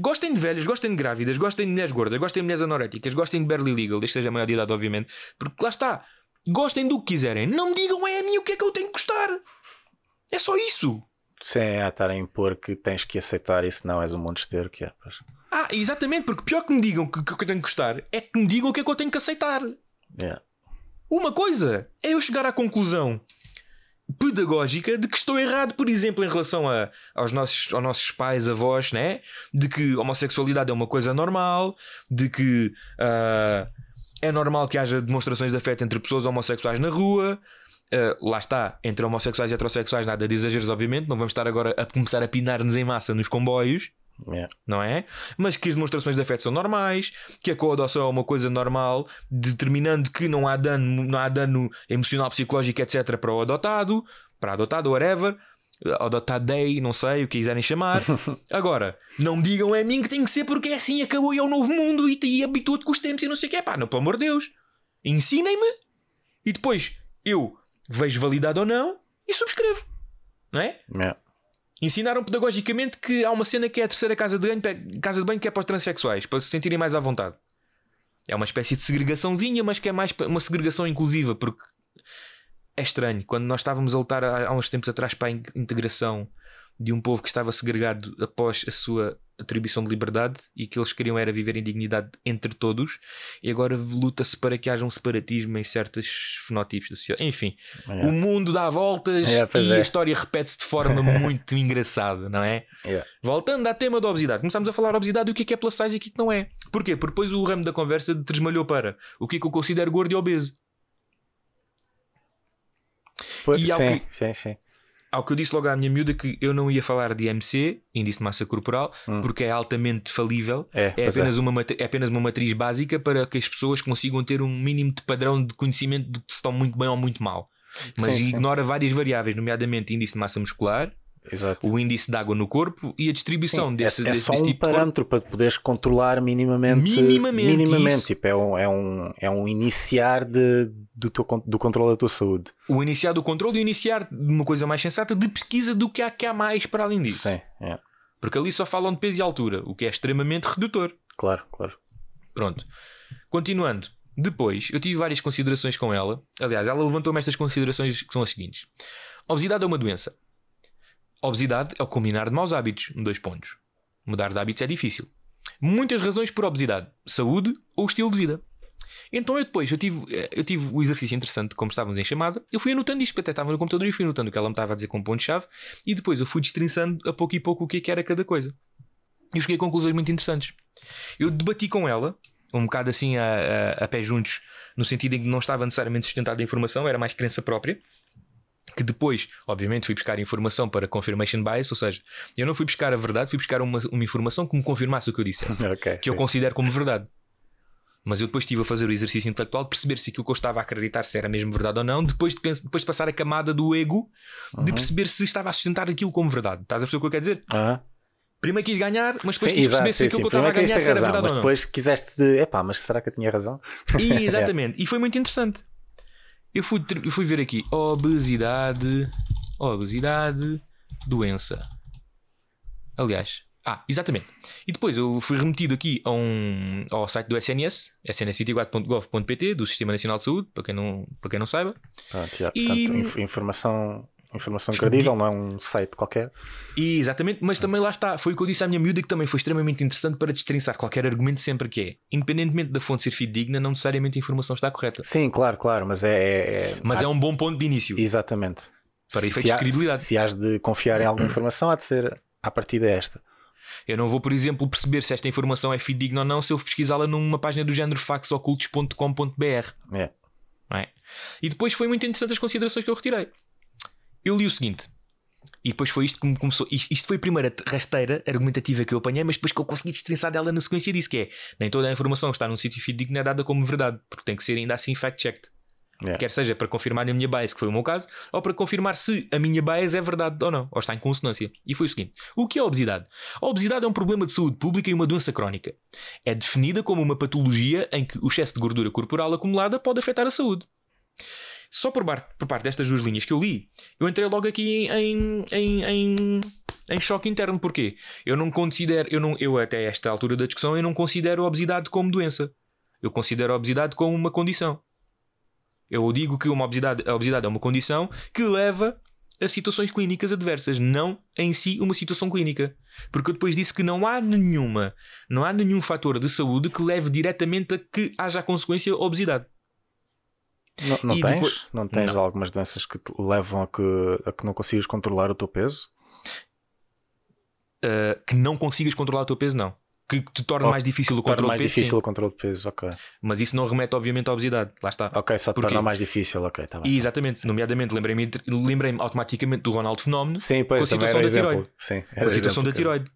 C: Gostem de velhos, gostem de grávidas, gostem de mulheres gordas, gostem de mulheres anoréticas, gostem de barely legal, desde que seja a maior de idade, obviamente. Porque lá está. Gostem do que quiserem. Não me digam é a mim o que é que eu tenho que gostar. É só isso.
D: Sim, a estar a impor que tens que aceitar isso, não és um monstro que é. Pois.
C: Ah, exatamente, porque pior que me digam que, que eu tenho que gostar é que me digam o que é que eu tenho que aceitar.
D: Yeah.
C: Uma coisa é eu chegar à conclusão pedagógica de que estou errado, por exemplo, em relação a, aos, nossos, aos nossos pais, avós, né? de que homossexualidade é uma coisa normal, de que ah, é normal que haja demonstrações de afeto entre pessoas homossexuais na rua. Ah, lá está, entre homossexuais e heterossexuais, nada de exageros, obviamente. Não vamos estar agora a começar a pinar-nos em massa nos comboios
D: Yeah.
C: não é? Mas que as demonstrações de afeto são normais, que a coadoção é uma coisa normal, determinando que não há dano, não há dano emocional, psicológico, etc. para o adotado, para a adotada, whatever. Adotado day, não sei o que quiserem chamar. Agora, não me digam é a mim que tem que ser porque é assim, acabou e é o novo mundo e, e habitua-te com os tempos e não sei o que é. Pá, não, pelo amor de Deus, ensinem-me e depois eu vejo validade ou não e subscrevo, não é?
D: Yeah.
C: Ensinaram pedagogicamente que há uma cena que é a terceira casa de banho, casa de banho que é para os transexuais, para se sentirem mais à vontade. É uma espécie de segregaçãozinha, mas que é mais uma segregação inclusiva, porque é estranho. Quando nós estávamos a lutar há uns tempos atrás para a in- integração de um povo que estava segregado após a sua atribuição de liberdade e que eles queriam era viver em dignidade entre todos, e agora luta-se para que haja um separatismo em certos fenotipos da sociedade. Enfim,
D: Yeah.
C: o mundo dá voltas
D: É, pois
C: e
D: é.
C: a história repete-se de forma muito engraçada, não é?
D: Yeah.
C: Voltando ao tema da obesidade, começámos a falar de obesidade e o que é que é plus size e o que é que não é. Porquê? Porque depois o ramo da conversa tresmalhou para o que é que eu considero gordo e obeso.
D: Pois,
C: E
D: sim,
C: que-
D: sim, sim.
C: Ao que eu disse logo à minha miúda que eu não ia falar de IMC, índice de massa corporal,
D: Hum.
C: porque é altamente falível.
D: É,
C: É
D: pois
C: apenas, uma, matri- é apenas uma matriz básica para que as pessoas consigam ter um mínimo de padrão de conhecimento de se estão muito bem ou muito mal. Mas
D: Sim, sim.
C: ignora várias variáveis, nomeadamente índice de massa muscular,
D: Exato.
C: o índice de água no corpo e a distribuição
D: Sim,
C: desse,
D: é, é
C: desse,
D: só
C: desse
D: um
C: tipo de corpo.
D: parâmetro para poderes controlar minimamente.
C: Minimamente,
D: minimamente tipo, é, um, é, um, é um iniciar de, do, teu, do controle da tua saúde.
C: O iniciar do controle e o iniciar de uma coisa mais sensata de pesquisa do que há que há mais para além disso.
D: Sim, é,
C: Porque ali só falam de peso e altura, o que é extremamente redutor.
D: claro, claro.
C: Pronto. Continuando. Depois, eu tive várias considerações com ela. Aliás, ela levantou-me estas considerações que são as seguintes: Obesidade é uma doença. Obesidade é o combinar de maus hábitos. Dois pontos. Mudar de hábitos é difícil. Muitas razões por obesidade: saúde ou estilo de vida. Então eu depois, eu tive, eh, eu tive o exercício interessante, como estávamos em chamada, eu fui anotando isto, até estava no computador e fui anotando o que ela me estava a dizer como ponto-chave, e depois eu fui destrinçando a pouco e pouco o que é que era cada coisa. E eu cheguei a conclusões muito interessantes. Eu debati com ela, um bocado assim a, a, a pé juntos, no sentido em que não estava necessariamente sustentada a informação, era mais crença própria. Que depois, obviamente, fui buscar informação para confirmation bias, ou seja, eu não fui buscar a verdade, fui buscar uma, uma informação que me confirmasse o que eu dissesse,
D: Ok,
C: que eu
D: sim.
C: considero como verdade. Mas eu depois estive a fazer o exercício intelectual de perceber se aquilo que eu estava a acreditar se era mesmo verdade ou não, depois de, depois de passar a camada do ego, de
D: Uhum.
C: perceber se estava a sustentar aquilo como verdade. Estás a perceber o que eu quero dizer?
D: Aham.
C: Primeiro quis ganhar, mas depois
D: Sim,
C: quis
D: exato,
C: perceber se aquilo
D: sim.
C: que eu estava a ganhar era verdade
D: mas
C: ou não.
D: depois quiseste de. Epá, mas será que eu tinha razão?
C: E, exatamente. E foi muito interessante. Eu fui, eu fui ver aqui obesidade, obesidade, doença. Aliás. Ah, exatamente. E depois eu fui remetido aqui a um, ao site do SNS, sns24.gov.pt, do Sistema Nacional de Saúde, para quem não, para quem não saiba.
D: Pronto, já,
C: E-
D: portanto, inf- informação, informação credível, não é um site qualquer.
C: E, exatamente, mas também lá está, foi o que eu disse à minha miúda que também foi extremamente interessante para destrinçar qualquer argumento sempre que é, independentemente da fonte ser fidedigna, não necessariamente a informação está correta.
D: Sim, claro, claro, mas é. é- é-
C: Mas
D: há-
C: é um bom ponto de início.
D: Exatamente.
C: Para efeitos de credibilidade.
D: Se, se has de confiar em alguma informação, há de ser a partir desta.
C: Eu não vou, por exemplo, perceber se esta informação é fidedigna ou não se eu pesquisá-la numa página do género factsocultos.com.br.
D: É.
C: é? E depois foi muito interessante as considerações que eu retirei. Eu li o seguinte, e depois foi isto que me começou. Isto, isto foi a primeira rasteira argumentativa que eu apanhei, mas depois que eu consegui destrinçar dela na sequência disso, que é nem toda a informação que está num sítio fidedigno é dada como verdade, porque tem que ser ainda assim fact-checked.
D: É.
C: Quer seja para confirmar a minha bias, que foi o meu caso, ou para confirmar se a minha bias é verdade ou não, ou está em consonância. E foi o seguinte: o que é a obesidade? A obesidade é um problema de saúde pública e uma doença crónica. É definida como uma patologia em que o excesso de gordura corporal acumulada pode afetar a saúde. Só por, bar- por parte destas duas linhas que eu li, eu entrei logo aqui em, em, em, em choque interno. Porquê? Eu não considero, eu, não, eu até esta altura da discussão, eu não considero a obesidade como doença. Eu considero a obesidade como uma condição. Eu digo que uma obesidade, a obesidade é uma condição que leva a situações clínicas adversas, não em si uma situação clínica. Porque eu depois disse que não há nenhuma, não há nenhum fator de saúde que leve diretamente a que haja a consequência obesidade.
D: Não, não tens?
C: depois-
D: Não tens
C: Não.
D: algumas doenças que te levam a que, a que não consigas controlar o teu peso?
C: Uh, que não consigas controlar o teu peso, não. Que te torne
D: Ou
C: mais difícil o
D: Torna
C: controle
D: mais
C: do peso,
D: difícil
C: sim.
D: o controle de peso, ok.
C: Mas isso não remete, obviamente, à obesidade. Lá está.
D: Ok, só te
C: Porquê?
D: torna mais difícil, ok, tá bem.
C: E exatamente, nomeadamente, lembrei-me lembrei automaticamente do Ronaldo Fenómeno
D: Sim,
C: com a
D: pois
C: situação da
D: exemplo.
C: tiroide.
D: Sim,
C: com a situação da tiroide.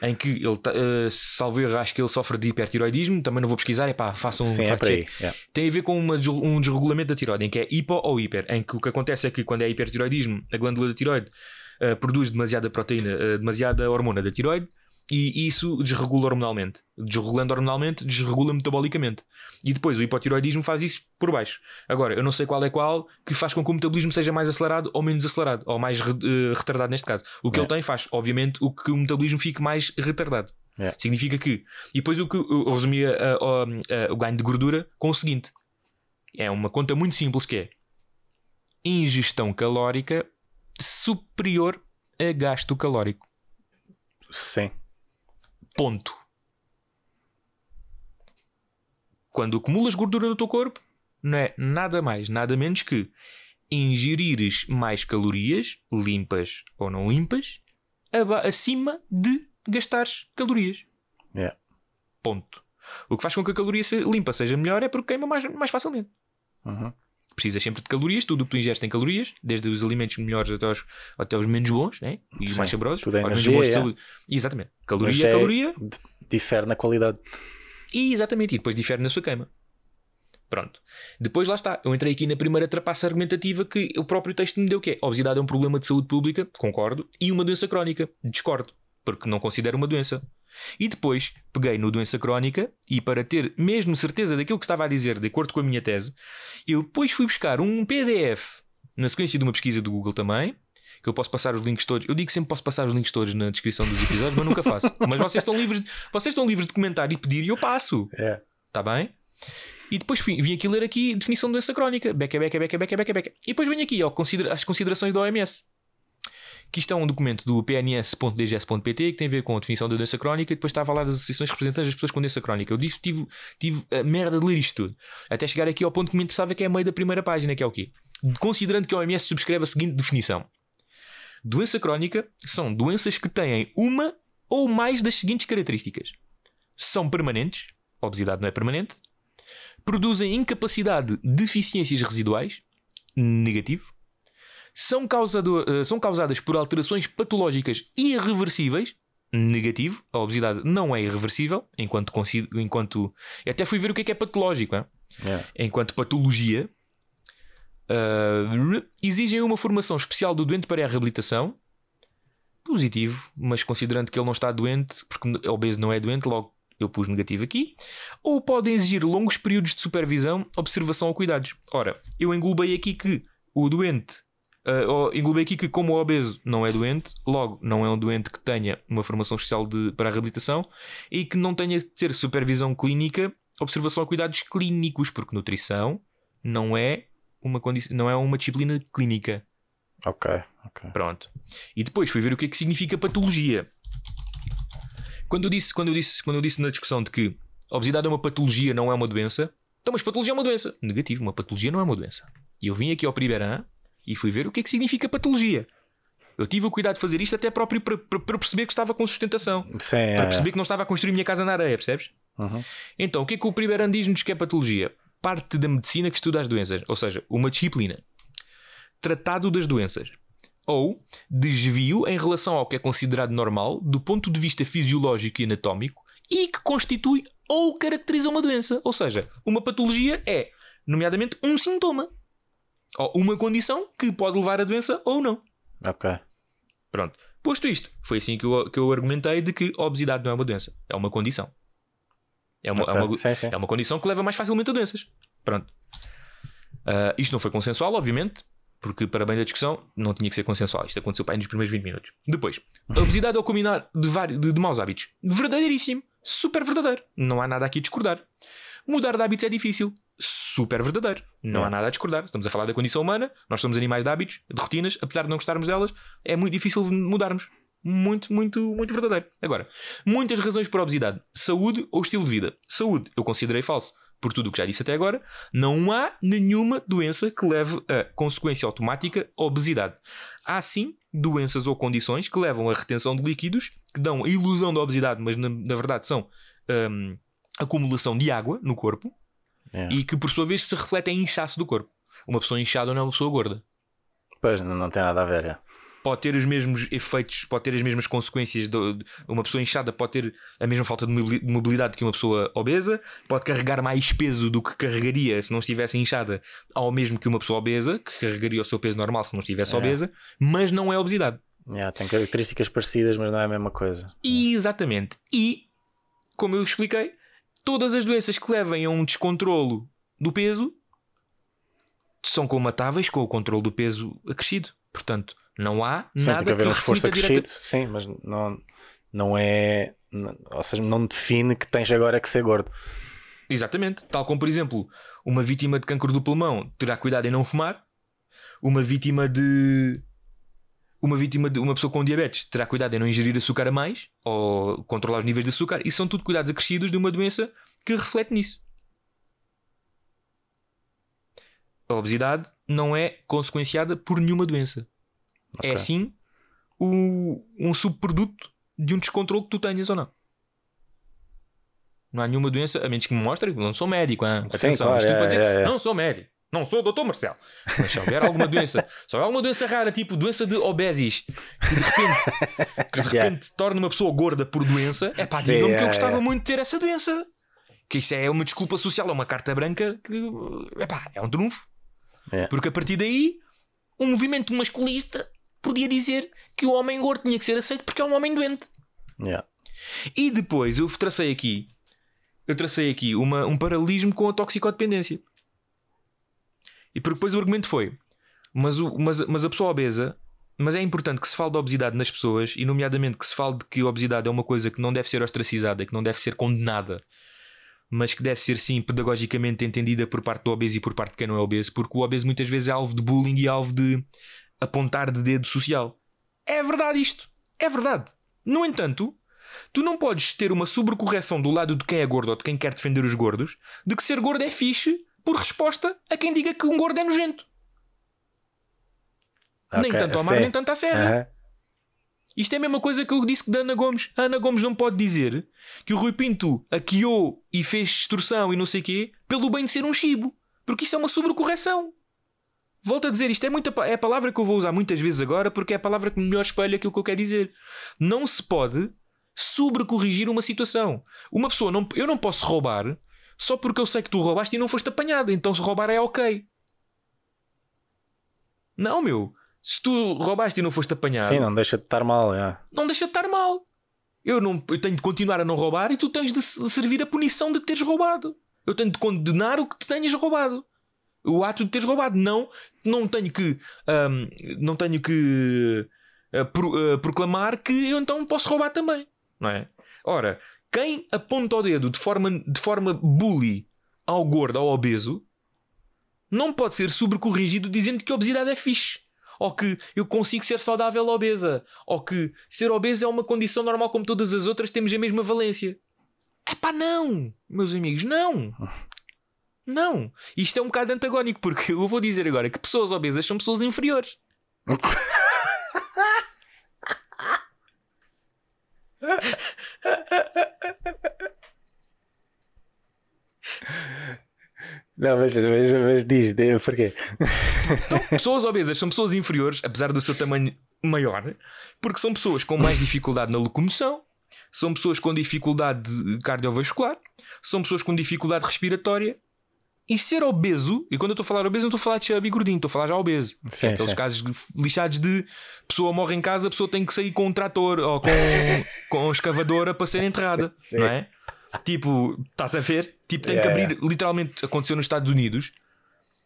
C: Em que ele, uh, salvo erro, acho que ele sofre de hipertiroidismo. Também não vou pesquisar, é pá, façam um
D: Sim, é
C: fact
D: por aí.
C: check.
D: yeah.
C: Tem a ver com uma um desregulamento da tiroide, em que é hipo ou hiper, em que o que acontece é que quando é hipertiroidismo, a glândula da tiroide uh, produz demasiada proteína, uh, demasiada hormona da tiroide e isso desregula hormonalmente. Desregulando hormonalmente, desregula metabolicamente. E depois o hipotiroidismo faz isso por baixo. Agora, eu não sei qual é qual que faz com que o metabolismo seja mais acelerado ou menos acelerado, ou mais eh, retardado neste caso. O que
D: É.
C: ele tem faz, obviamente, o que o metabolismo fique mais retardado.
D: É.
C: Significa que. E depois o que eu ah, o ganho de gordura com o seguinte: é uma conta muito simples que é ingestão calórica superior a gasto calórico.
D: Sim,
C: Ponto. Quando acumulas gordura no teu corpo, não é nada mais, nada menos que ingerires mais calorias, limpas ou não limpas, acima de gastares calorias.
D: É.
C: Ponto. O que faz com que a caloria limpa seja melhor é porque queima mais, mais facilmente.
D: Uhum.
C: Precisas sempre de calorias, tudo o que tu ingeres tem calorias, desde os alimentos melhores até os, até os menos bons né? e os
D: Sim,
C: mais saborosos,
D: tudo é
C: aos menos bons de
D: é.
C: saúde. Exatamente.
D: Mas
C: Caloria,
D: é-
C: caloria,
D: Difere na qualidade.
C: e exatamente, e depois difere na sua queima. Pronto. Depois lá está. Eu entrei aqui na primeira trapaça argumentativa que o próprio texto me deu que é obesidade é um problema de saúde pública, concordo, e uma doença crónica, discordo, porque não considero uma doença. E depois peguei no doença crónica e para ter mesmo certeza daquilo que estava a dizer, de acordo com a minha tese, eu depois fui buscar um PDF na sequência de uma pesquisa do Google também, que eu posso passar os links todos. Eu digo que sempre posso passar os links todos na descrição dos episódios, mas nunca faço. Mas vocês estão livres, de, vocês estão livres de comentar e pedir e eu passo.
D: É.
C: Está bem? E depois fui- vim aqui ler aqui definição de doença crónica. Beca, beca, beca, beca, beca, beca. E depois venho aqui ao considera às considerações da OMS. Que isto é um documento do pns.dgs.pt que tem a ver com a definição da doença crónica e depois está a falar das associações representantes das pessoas com doença crónica. Eu disse- tive, tive a merda de ler isto tudo. Até chegar aqui ao ponto que me interessava que é a meio da primeira página, que é o quê? Considerando que a OMS subscreve a seguinte definição. Doença crónica são doenças que têm uma ou mais das seguintes características. São permanentes, obesidade não é permanente, produzem incapacidade de deficiências residuais, negativo, são, eh, são causadas por alterações patológicas irreversíveis, negativo, a obesidade não é irreversível, enquanto, enquanto eu até fui ver o que é que é patológico?
D: É.
C: enquanto patologia, uh, exigem uma formação especial do doente para a reabilitação. Positivo, mas considerando que ele não está doente, porque obeso não é doente, logo eu pus negativo aqui. Ou podem exigir longos períodos de supervisão, observação ou cuidados. Ora, eu englobei aqui que o doente, ah, oh, englobei aqui que, como o obeso não é doente, logo não é um doente que tenha uma formação especial de, para a reabilitação e que não tenha de ter supervisão clínica, observação a cuidados clínicos, porque nutrição não é uma, não é uma disciplina clínica.
D: Ok, ok.
C: Pronto. E depois fui ver o que é que significa patologia. Quando eu disse, quando eu disse, quando eu disse na discussão de que a obesidade é uma patologia, não é uma doença, então, mas patologia é uma doença. Negativo, uma patologia não é uma doença. E eu vim aqui ao Pribeirã e fui ver o que é que significa patologia. Eu tive o cuidado de fazer isto até próprio para, para- para perceber que estava com sustentação.
D: Sim,
C: Para
D: é.
C: perceber que não estava a construir a minha casa na areia, percebes?
D: Uhum.
C: Então, o que é que o Pribeirã diz-nos que é patologia? Parte da medicina que estuda as doenças, ou seja, uma disciplina. Tratado das doenças. Ou desvio em relação ao que é considerado normal do ponto de vista fisiológico e anatómico e que constitui ou caracteriza uma doença. Ou seja, uma patologia é, nomeadamente, um sintoma. Ou uma condição que pode levar a doença ou não.
D: Ok.
C: Pronto. Posto isto, foi assim que eu, que eu argumentei de que a obesidade não é uma doença, é uma condição. É uma, é
D: ok.
C: uma-
D: Sim, sim.
C: é uma condição que leva mais facilmente a doenças. Pronto. Ah, isto não foi consensual, obviamente, porque, para bem da discussão, não tinha que ser consensual. Isto aconteceu para aí nos primeiros 20 minutos. Depois, a obesidade é o combinar de, vários, de, de maus hábitos. Verdadeiríssimo. Super verdadeiro. Não há nada aqui a discordar. Mudar de hábitos é difícil. Super verdadeiro. Não há nada a discordar. Estamos a falar da condição humana. Nós somos animais de hábitos, de rotinas. Apesar de não gostarmos delas, é muito difícil mudarmos. Muito, muito, muito verdadeiro. Agora, muitas razões para a obesidade: saúde ou estilo de vida. Saúde, eu considerei falso. Por tudo o que já disse até agora, não há nenhuma doença que leve a consequência automática a obesidade. Há sim doenças ou condições que levam à retenção de líquidos, que dão a ilusão da obesidade, mas na, na verdade são hum, acumulação de água no corpo
D: É.
C: e que por sua vez se refletem em inchaço do corpo. Uma pessoa inchada não é uma pessoa gorda.
D: Pois, não, não tem nada a ver. é.
C: Pode ter os mesmos efeitos, pode ter as mesmas consequências. de- uma pessoa inchada pode ter a mesma falta de mobili- de mobilidade que uma pessoa obesa, pode carregar mais peso do que carregaria se não estivesse inchada, ao mesmo que uma pessoa obesa, que carregaria o seu peso normal se não estivesse
D: É.
C: obesa, mas não é obesidade.
D: Yeah, tem características parecidas, mas não é a mesma coisa.
C: Exatamente. E, como eu expliquei, todas as doenças que levem a um descontrolo do peso são colmatáveis com o controle do peso acrescido. Portanto, não há
D: Sim, tem
C: nada
D: que um esforço
C: reflita direta...
D: acrescido, sim, mas não, não é. ou seja, não define que tens agora que ser gordo.
C: Exatamente. Tal como, por exemplo, uma vítima de cancro do pulmão terá cuidado em não fumar, uma vítima de. Uma vítima de uma pessoa com diabetes terá cuidado em não ingerir açúcar a mais ou controlar os níveis de açúcar. Isso são tudo cuidados acrescidos de uma doença que reflete nisso. A obesidade não é consequenciada por nenhuma doença. É
D: Ok.
C: sim o- um subproduto de um descontrole que tu tenhas ou não. Não há nenhuma doença, a menos que me mostre, não sou médico. hein?
D: Sim,
C: Atenção,
D: claro,
C: isto
D: é,
C: para dizer,
D: é, é.
C: não sou médico, não sou doutor Marcelo. Mas se houver alguma doença, se houver alguma doença rara, tipo doença de obesis, que de repente, que de
D: Yeah.
C: repente torna uma pessoa gorda por doença, é pá, digam-me que eu gostava
D: é.
C: muito de ter essa doença. Que isso é uma desculpa social, é uma carta branca que é pá, é um trunfo. Porque a partir daí, um movimento masculista podia dizer que o homem gordo tinha que ser aceito porque é um homem doente.
D: Yeah.
C: E depois eu tracei aqui, eu tracei aqui uma, um paralelismo com a toxicodependência. E porque depois o argumento foi: mas, o, mas, mas a pessoa obesa, mas é importante que se fale de obesidade nas pessoas, e nomeadamente que se fale de que a obesidade é uma coisa que não deve ser ostracizada, que não deve ser condenada, mas que deve ser sim pedagogicamente entendida por parte do obeso e por parte de quem não é obeso, porque o obeso muitas vezes é alvo de bullying e alvo de apontar de dedo social. É verdade isto. É verdade. No entanto, tu não podes ter uma sobrecorreção do lado de quem é gordo ou de quem quer defender os gordos de que ser gordo é fixe por resposta a quem diga que um gordo é nojento. nem
D: Ok,
C: tanto ao mar,
D: sim.
C: nem tanto à serra.
D: Aham.
C: Isto é a mesma coisa que eu disse da Ana Gomes. A Ana Gomes não pode dizer que o Rui Pinto aquiou e fez extorsão e não sei quê pelo bem de ser um chibo. Porque isso é uma sobrecorreção. Volto a dizer, isto é, muita, é a palavra que eu vou usar muitas vezes agora porque é a palavra que melhor espelha aquilo que eu quero dizer. Não se pode sobrecorrigir uma situação. Uma pessoa, não, eu não posso roubar só porque eu sei que tu roubaste e não foste apanhado. Então se roubar é ok. Não, meu. Se tu roubaste e não foste apanhado,
D: Sim, não deixa de estar mal. yeah.
C: não deixa de estar mal. Eu, não, eu tenho de continuar a não roubar e tu tens de se- servir a punição de teres roubado. Eu tenho de condenar o que te tenhas roubado. o ato de teres roubado. Não, não tenho que, ahm, não tenho que ah, pro- ah, proclamar que eu então posso roubar também, não é? Ora, quem aponta o dedo de forma, de forma bully ao gordo, ao obeso, não pode ser sobrecorrigido dizendo que a obesidade é fixe. Ou que eu consigo ser saudável obesa. Ou que ser obeso é uma condição normal como todas as outras, temos a mesma valência. É pá, não, meus amigos, não. Não. Isto é um bocado antagónico, porque eu vou dizer agora que pessoas obesas são pessoas inferiores.
D: Não, mas, mas, mas diz, porquê?
C: Pessoas obesas são pessoas inferiores, apesar do seu tamanho maior, porque são pessoas com mais dificuldade na locomoção, são pessoas com dificuldade cardiovascular, são pessoas com dificuldade respiratória. E ser obeso, e quando eu estou a falar obeso, não estou a falar de chubby gordinho, estou a falar já obeso.
D: Sim,
C: Aqueles
D: sim.
C: casos lixados de pessoa morre em casa, a pessoa tem que sair com um trator ou com, com escavadora para ser enterrada,
D: Sim.
C: não é? Tipo, estás a ver? Tipo, tem que
D: Yeah,
C: abrir, literalmente aconteceu nos Estados Unidos,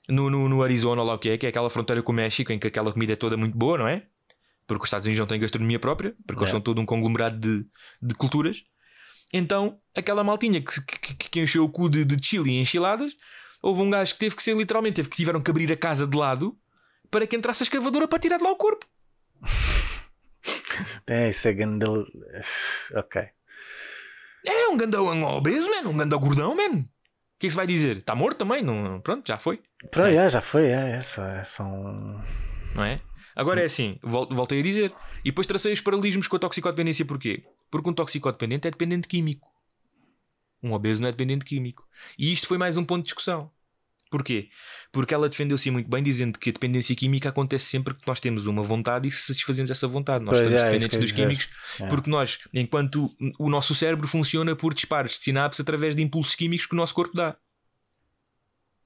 C: no, no, no Arizona, ou lá o que é, que é aquela fronteira com o México, em que aquela comida é toda muito boa, não é? Porque os Estados Unidos não têm gastronomia própria, porque eles
D: Yeah.
C: são todo um conglomerado de, de culturas. Então, aquela maltinha que, que, que encheu o cu de, de chili e enchiladas, houve um gajo que teve que ser literalmente, teve que tiveram que abrir a casa de lado para que entrasse a escavadora para tirar de lá o corpo.
D: É, isso é grande. Ok.
C: É um gandão obeso, man, um gandão gordão, man. O que é que se vai dizer? Está morto também? Não, pronto, já foi,
D: Pronto, já, já foi, é, é, só, é só um.
C: não é? Agora é assim, vol- voltei a dizer. E depois tracei os paralelismos com a toxicodependência. Porquê? Porque um toxicodependente é dependente químico. Um obeso não é dependente químico. E isto foi mais um ponto de discussão. Porquê? Porque ela defendeu-se muito bem, dizendo que a dependência química acontece sempre que nós temos uma vontade e satisfazemos essa vontade. Nós
D: Pois
C: estamos
D: é, isso
C: dependentes dos
D: dizer.
C: químicos
D: É.
C: porque nós, enquanto o nosso cérebro funciona por disparos de sinapse através de impulsos químicos que o nosso corpo dá.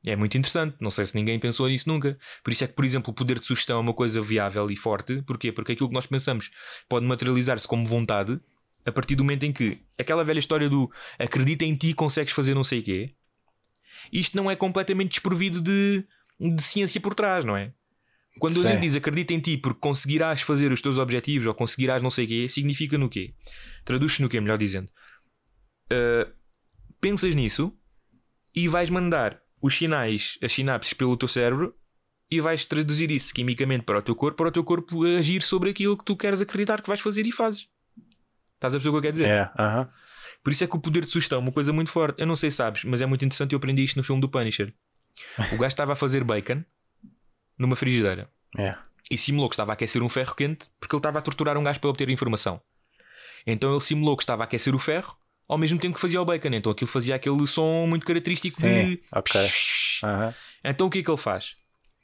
C: É muito interessante, não sei se ninguém pensou nisso nunca. Por isso é que, por exemplo, o poder de sugestão é uma coisa viável e forte. Porquê? Porque aquilo que nós pensamos pode materializar-se como vontade a partir do momento em que aquela velha história do acredita em ti, consegues fazer não sei o quê. Isto não é completamente desprovido de, de ciência por trás, não é? Quando a gente diz acredita em ti porque conseguirás fazer os teus objetivos ou conseguirás não sei o quê, significa no quê? Traduz-se no quê, melhor dizendo? Uh, pensas nisso e vais mandar os sinais, as sinapses pelo teu cérebro e vais traduzir isso quimicamente para o teu corpo, para o teu corpo agir sobre aquilo que tu queres acreditar que vais fazer e fazes. Estás a perceber o que eu quero dizer?
D: É, aham.
C: Por isso é que o poder de sugestão é uma coisa muito forte. Eu não sei se sabes, mas é muito interessante. Eu aprendi isto no filme do Punisher. O gajo estava a fazer bacon numa frigideira
D: É.
C: e simulou que estava a aquecer um ferro quente porque ele estava a torturar um gajo para obter informação. Então ele simulou que estava a aquecer o ferro ao mesmo tempo que fazia o bacon. Então aquilo fazia aquele som muito característico
D: Sim,
C: de.
D: ok. Aham.
C: Então o que é que ele faz?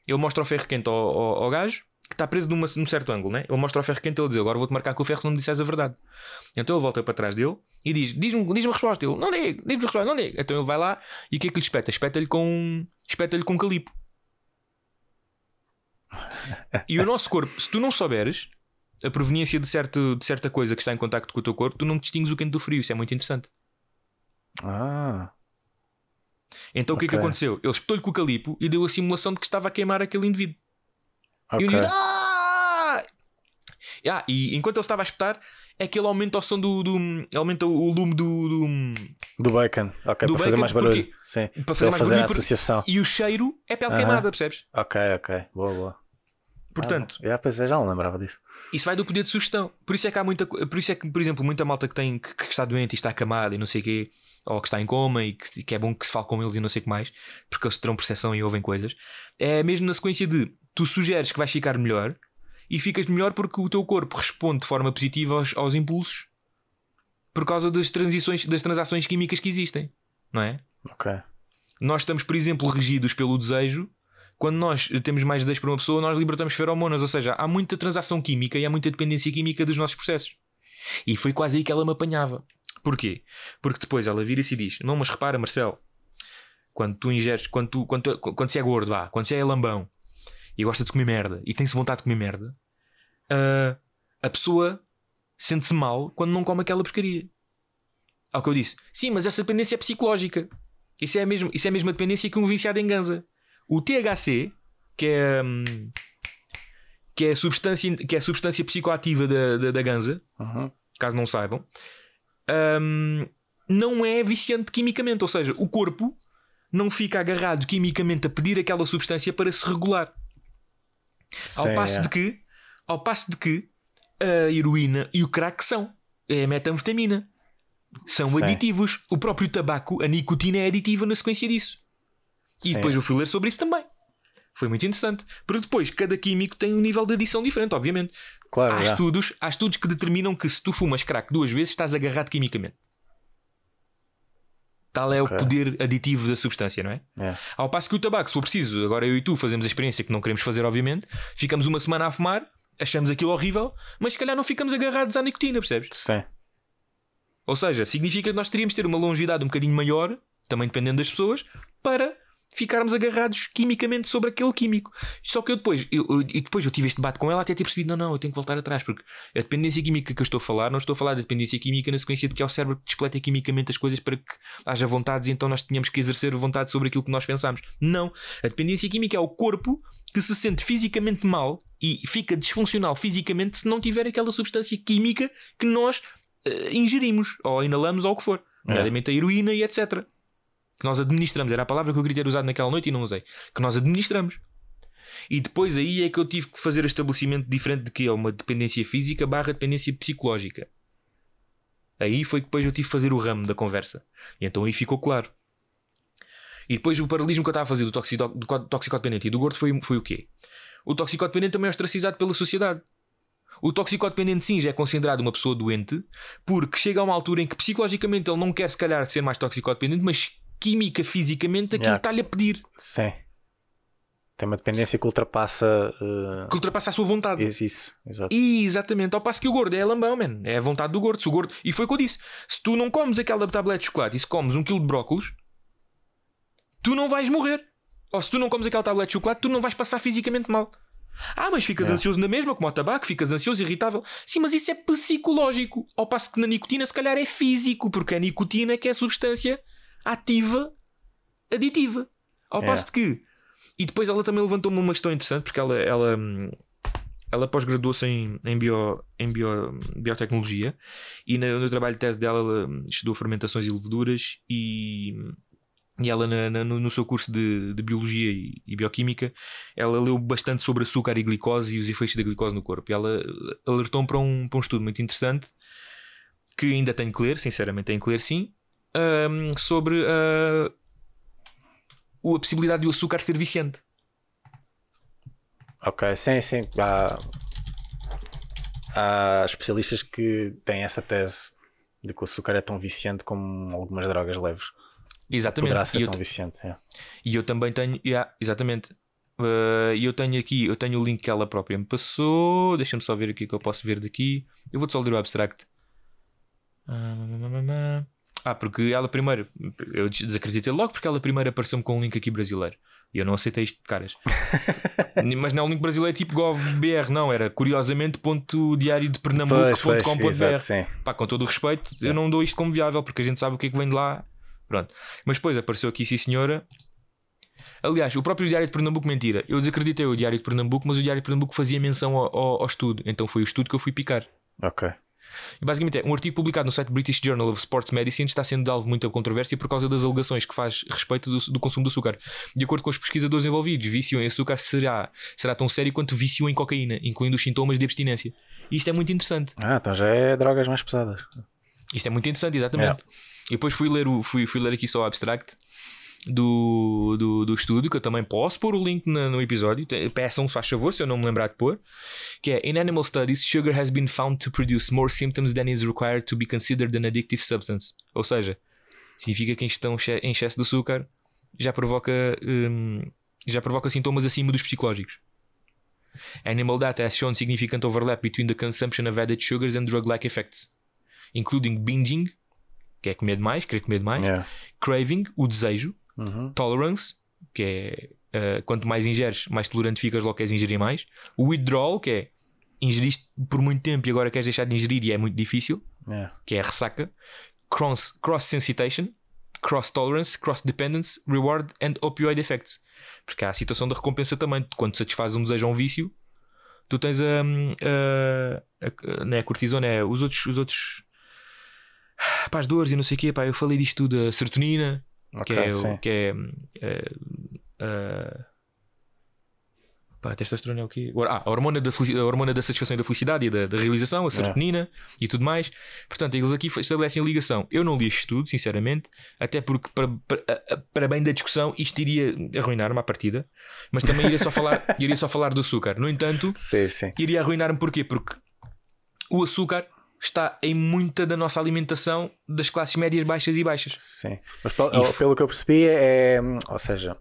C: Ele mostra o ferro quente ao, ao, ao gajo que está preso numa, num certo ângulo, né? Ele mostra o ferro quente e ele diz: Agora vou-te marcar com o ferro se não me disseres a verdade. Então ele volta para trás dele e diz: Diz-me diz a resposta. Ele: Não digo, diz-me a resposta, não digo. Então ele vai lá e o que é que lhe espeta? Espeta-lhe com, espeta com calipo. E o nosso corpo, se tu não souberes a proveniência de, certo, de certa coisa que está em contacto com o teu corpo, tu não distingues o quente do frio. Isso é muito interessante.
D: Ah,
C: Então o que é que aconteceu? Ele espetou-lhe com o calipo e deu a simulação de que estava a queimar aquele indivíduo. E o
D: ok.
C: indivíduo. "Ah!" Ah, e enquanto ele estava a espetar, é que ele aumenta o som do. do aumenta o lume do. do-
D: Do bacon. Ok,
C: Do
D: para fazer
C: bacon,
D: mais barulho.
C: porque-
D: Sim.
C: para fazer
D: Para
C: mais
D: fazer a
C: barulho. por-
D: associação.
C: E o cheiro é pele
D: Aham.
C: queimada, percebes?
D: Ok, ok. Boa, boa.
C: Portanto,
D: Ah, pois é, já não lembrava disso.
C: isso vai do poder de sugestão. Por isso é que há muita. Por isso é que, por exemplo, muita malta que tem que, que está doente e está acamada e não sei o quê, ou que está em coma e que, que é bom que se fale com eles e não sei o que mais, porque eles terão percepção e ouvem coisas. É mesmo na sequência de tu sugeres que vais ficar melhor e ficas melhor porque o teu corpo responde de forma positiva aos, aos impulsos por causa das transições, das transações químicas que existem, não é?
D: Ok.
C: Nós estamos, por exemplo, regidos pelo desejo. Quando nós temos mais desejo para uma pessoa, nós libertamos feromonas, ou seja, há muita transação química e há muita dependência química dos nossos processos. E foi quase aí que ela me apanhava. Porquê? Porque depois ela vira-se e diz: Não, mas repara, Marcelo, quando tu ingeres, quando, tu, quando, tu- quando se é gordo, vá, quando se é lambão e gosta de comer merda e tem-se vontade de comer merda, ah, a pessoa sente-se mal quando não come aquela porcaria. Ao que eu disse: Sim, mas essa dependência é psicológica. Isso é, a mesma, isso é a mesma dependência que um viciado em ganza. O THC, que é, hum, que é, a, substância, que é substância psicoativa da, da, da ganza,
D: Uhum.
C: caso não saibam, hum, não é viciante quimicamente. Ou seja, o corpo não fica agarrado quimicamente a pedir aquela substância para se regular. Ao
D: Sim,
C: passo
D: é.
C: de que, ao passo de que a heroína e o crack são é a metanfetamina. São
D: Sim.
C: aditivos. O próprio tabaco, a nicotina é aditiva na sequência disso. E depois eu fui ler sobre isso também. Foi muito interessante. Porque depois cada químico tem um nível de adição diferente, obviamente.
D: Claro,
C: Há
D: já.
C: estudos, há estudos que determinam que se tu fumas crack duas vezes estás agarrado quimicamente. Tal é
D: Ok.
C: o poder aditivo da substância, não é?
D: É.
C: Ao passo que o tabaco, se for preciso, agora eu e tu fazemos a experiência que não queremos fazer, obviamente, ficamos uma semana a fumar, achamos aquilo horrível, mas se calhar não ficamos agarrados à nicotina, percebes?
D: Sim.
C: Ou seja, significa que nós teríamos de ter uma longevidade um bocadinho maior, também dependendo das pessoas, para ficarmos agarrados quimicamente sobre aquele químico. Só que eu depois, eu, eu- e depois eu tive este debate com ela até ter percebido, não, não, eu tenho que voltar atrás, porque a dependência química que eu estou a falar, não estou a falar da dependência química na sequência de que é o cérebro que despleta quimicamente as coisas para que haja vontades e então nós tenhamos que exercer vontade sobre aquilo que nós pensamos. Não. A dependência química é o corpo que se sente fisicamente mal e fica disfuncional fisicamente se não tiver aquela substância química que nós eh, ingerimos ou inalamos ou o que for,
D: É.
C: nomeadamente a heroína e etc. Que nós administramos, era a palavra que eu queria ter usado naquela noite e não usei. Que nós administramos. E depois aí é que eu tive que fazer o estabelecimento diferente de que é uma dependência física barra dependência psicológica. Aí foi que depois eu tive que fazer o ramo da conversa. E então aí ficou claro. E depois o paralelismo que eu estava a fazer do, toxido, do co- toxicodependente e do gordo foi, foi o quê? O toxicodependente também é ostracizado pela sociedade. O toxicodependente sim já é considerado uma pessoa doente porque chega a uma altura em que psicologicamente ele não quer se calhar ser mais toxicodependente, mas química, fisicamente aquilo
D: Yeah.
C: está-lhe a pedir
D: Sim. Tem uma dependência que ultrapassa. eh,
C: que ultrapassa a sua vontade.
D: isso, isso, exato.
C: E, exatamente, ao passo que o gordo é lambão, man. É a vontade do gordo. Se o gordo. E foi o que eu disse: se tu não comes aquela tablete de chocolate e se comes um quilo de brócolos, tu não vais morrer. Ou se tu não comes aquela tablete de chocolate, tu não vais passar fisicamente mal. Ah, mas ficas
D: É.
C: ansioso na mesma, como o tabaco, ficas ansioso, irritável. Sim, mas isso é psicológico. Ao passo que na nicotina, se calhar, é físico, porque a nicotina é que é a substância ativa aditiva. Ao
D: É.
C: passo de que. E depois ela também levantou-me uma questão interessante, porque ela, ela, ela pós-graduou-se em, em, bio, em bio- biotecnologia e no, no trabalho de tese dela ela estudou fermentações e leveduras e, e ela na- na- no, no seu curso de, de biologia e, e bioquímica ela leu bastante sobre açúcar e glicose e os efeitos da glicose no corpo e ela alertou-me para um, para um estudo muito interessante que ainda tenho que ler, sinceramente tenho que ler sim hum, sobre a, a possibilidade do açúcar ser viciante
D: Ok, sim, sim. Há, há especialistas que têm essa tese de que o açúcar é tão viciante como algumas drogas leves.
C: exatamente
D: Poderá
C: E
D: ser
C: eu
D: tão viciante. é.
C: E eu também tenho, yeah, exatamente. Uh, E eu tenho aqui, eu tenho o link que ela própria me passou. Deixa-me só ver aqui que eu posso ver daqui. Eu vou-te só ler o abstract. Ah, Ah, porque ela primeiro, eu des- desacreditei logo porque ela primeiro apareceu-me com um link aqui brasileiro. E eu não aceitei isto de caras. Mas não é um link brasileiro tipo gov.br, não. Era curiosamente ponto diário de
D: Pois, pois,
C: pernambuco.com.br.
D: exato, sim.
C: Pá, com todo o respeito, eu não dou isto como viável porque a gente sabe o que é que vem de lá. Pronto. Mas depois apareceu aqui, sim senhora. Aliás, o próprio Diário de Pernambuco, mentira. Eu desacreditei o Diário de Pernambuco, mas o Diário de Pernambuco fazia menção ao, ao- ao estudo. Então foi o estudo que eu fui picar.
D: Ok.
C: E basicamente é um artigo publicado no site British Journal of Sports Medicine está sendo de alvo de muita controvérsia por causa das alegações que faz respeito do, do consumo de açúcar. De acordo com os pesquisadores envolvidos, vício em açúcar será, será tão sério quanto vício em cocaína, incluindo os sintomas de abstinência. E isto é muito interessante.
D: Ah, então já é drogas mais pesadas.
C: Isto é muito interessante, exatamente. E depois fui ler, o, fui, fui ler aqui só o abstract do, do, do estudo, que eu também posso pôr o link na- no episódio. Peçam, se faz favor, se eu não me lembrar de pôr. Que é: In animal studies, sugar has been found to produce more symptoms than is required to be considered an addictive substance. Ou seja, significa que a ingestão em excesso de açúcar já provoca, hum, já provoca sintomas acima dos psicológicos. Animal data has shown significant overlap between the consumption of added sugars and drug-like effects, including binging, que é comer demais, querer comer demais,
D: Yeah.
C: craving, o desejo,
D: Uhum.
C: tolerance, que é uh, quanto mais ingeres, mais tolerante ficas, logo queres ingerir mais, o withdrawal, que é ingeriste por muito tempo e agora queres deixar de ingerir e é muito difícil,
D: Yeah.
C: que é a ressaca, cross, cross sensation, cross-tolerance, cross-dependence, reward and opioid effects. Porque há a situação da recompensa também. Quando satisfazes um desejo ou um vício, tu tens a. a, a, não é a cortisona, é os outros. Os outros pá, as dores e não sei o quê. Pá, eu falei disto tudo, a serotonina, que
D: Ok,
C: é.
D: sim.
C: o- Que é eh, eh, Pá, testosterona é o quê? Ah, a hormona da, a hormona da satisfação e da felicidade e da, da realização, a serotonina e tudo mais. Portanto, eles aqui estabelecem a ligação. Eu não li este estudo, sinceramente, até porque, para, para, para bem da discussão, isto iria arruinar-me à partida, mas também iria só falar, iria só falar do açúcar. No entanto,
D: Sim, sim.
C: iria arruinar-me porquê? Porque o açúcar está em muita da nossa alimentação das classes médias, baixas e baixas.
D: Sim. Mas pelo,
C: E-
D: pelo que eu percebi, é, ou seja,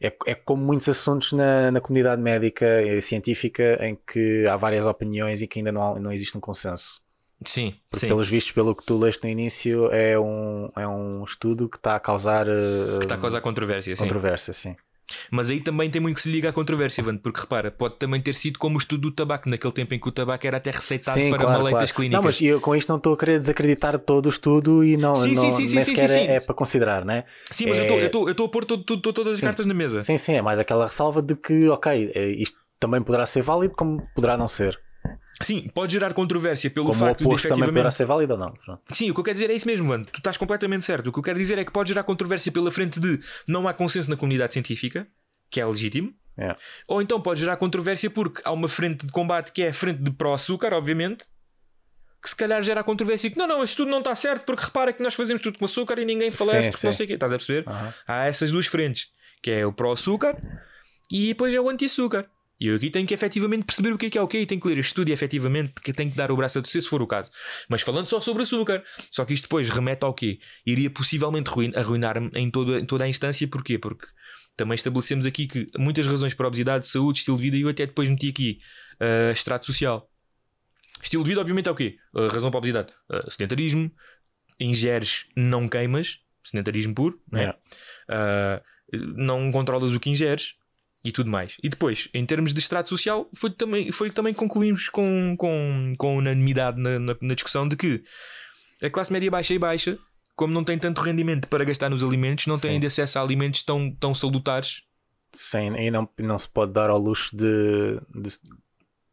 D: é, é como muitos assuntos na, na comunidade médica e científica em que há várias opiniões e que ainda não, não existe um consenso.
C: Sim,
D: Porque,
C: sim.
D: pelos vistos, pelo que tu leste no início, é um, é um estudo que está a causar eh,
C: Que está a causar controvérsia, sim.
D: controvérsia. Sim.
C: Mas aí também tem muito que se liga à controvérsia, Ivan, porque repara, pode também ter sido como o estudo do tabaco, naquele tempo em que o tabaco era até receitado
D: Sim,
C: para
D: claro,
C: maleitas
D: claro.
C: clínicas.
D: Não, mas eu com isto não estou a querer desacreditar todo o estudo e não,
C: Sim,
D: não
C: sim, sim, sim,
D: é,
C: sim.
D: é para considerar, né?
C: Sim, mas eu
D: é-
C: estou- eu estou- a pôr todo- todo- todas as cartas na mesa.
D: Sim, sim, é mais aquela ressalva de que, ok, eh, isto também poderá ser válido, como poderá não ser.
C: Sim, pode gerar controvérsia pelo
D: como
C: facto de
D: oposto também poderá
C: efetivamente.
D: ser válido ou não. Pronto.
C: Sim, o que eu quero dizer é isso mesmo, mano. Tu estás completamente certo. O que eu quero dizer é que pode gerar controvérsia pela frente de não há consenso na comunidade científica, que é legítimo.
D: É.
C: Ou então pode gerar controvérsia porque há uma frente de combate que é a frente de pró-açúcar, obviamente, que se calhar gera controvérsia que não, não, este tudo não está certo porque repara que nós fazemos tudo com açúcar e ninguém falece
D: Sim,
C: porque não
D: sim.
C: sei o quê. Estás a perceber?
D: Aham.
C: Há essas duas frentes, que é o pró-açúcar e depois é o anti-açúcar. E eu aqui tenho que efetivamente perceber o que é que é o que e tenho que ler este estudo e efetivamente que tenho que dar o braço a torcer se for o caso. Mas falando só sobre açúcar, só que isto depois remete ao quê? Iria possivelmente ruin- arruinar-me em toda, em toda a instância, porquê? Porque também estabelecemos aqui que muitas razões para obesidade, saúde, estilo de vida, e eu até depois meti aqui ah, extrato social. Estilo de vida, obviamente, é o quê? A razão para a obesidade? Ah, sedentarismo, ingeres, não queimas, sedentarismo puro, não é?
D: Yeah.
C: Ah, não controlas o que ingeres e tudo mais. E depois, em termos de extrato social, foi também, foi também concluímos com, com, com unanimidade na, na, na discussão de que a classe média baixa e baixa, como não tem tanto rendimento para gastar nos alimentos, não de acesso a alimentos tão, tão salutares
D: Sim, e não, não se pode dar ao luxo de, de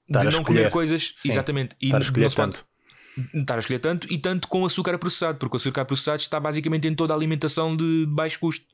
C: de não comer coisas
D: Sim.
C: exatamente e
D: estar a
C: não
D: escolher
C: se pode-
D: tanto.
C: estar a escolher tanto e tanto com açúcar processado, porque o açúcar processado está basicamente em toda a alimentação de de baixo custo.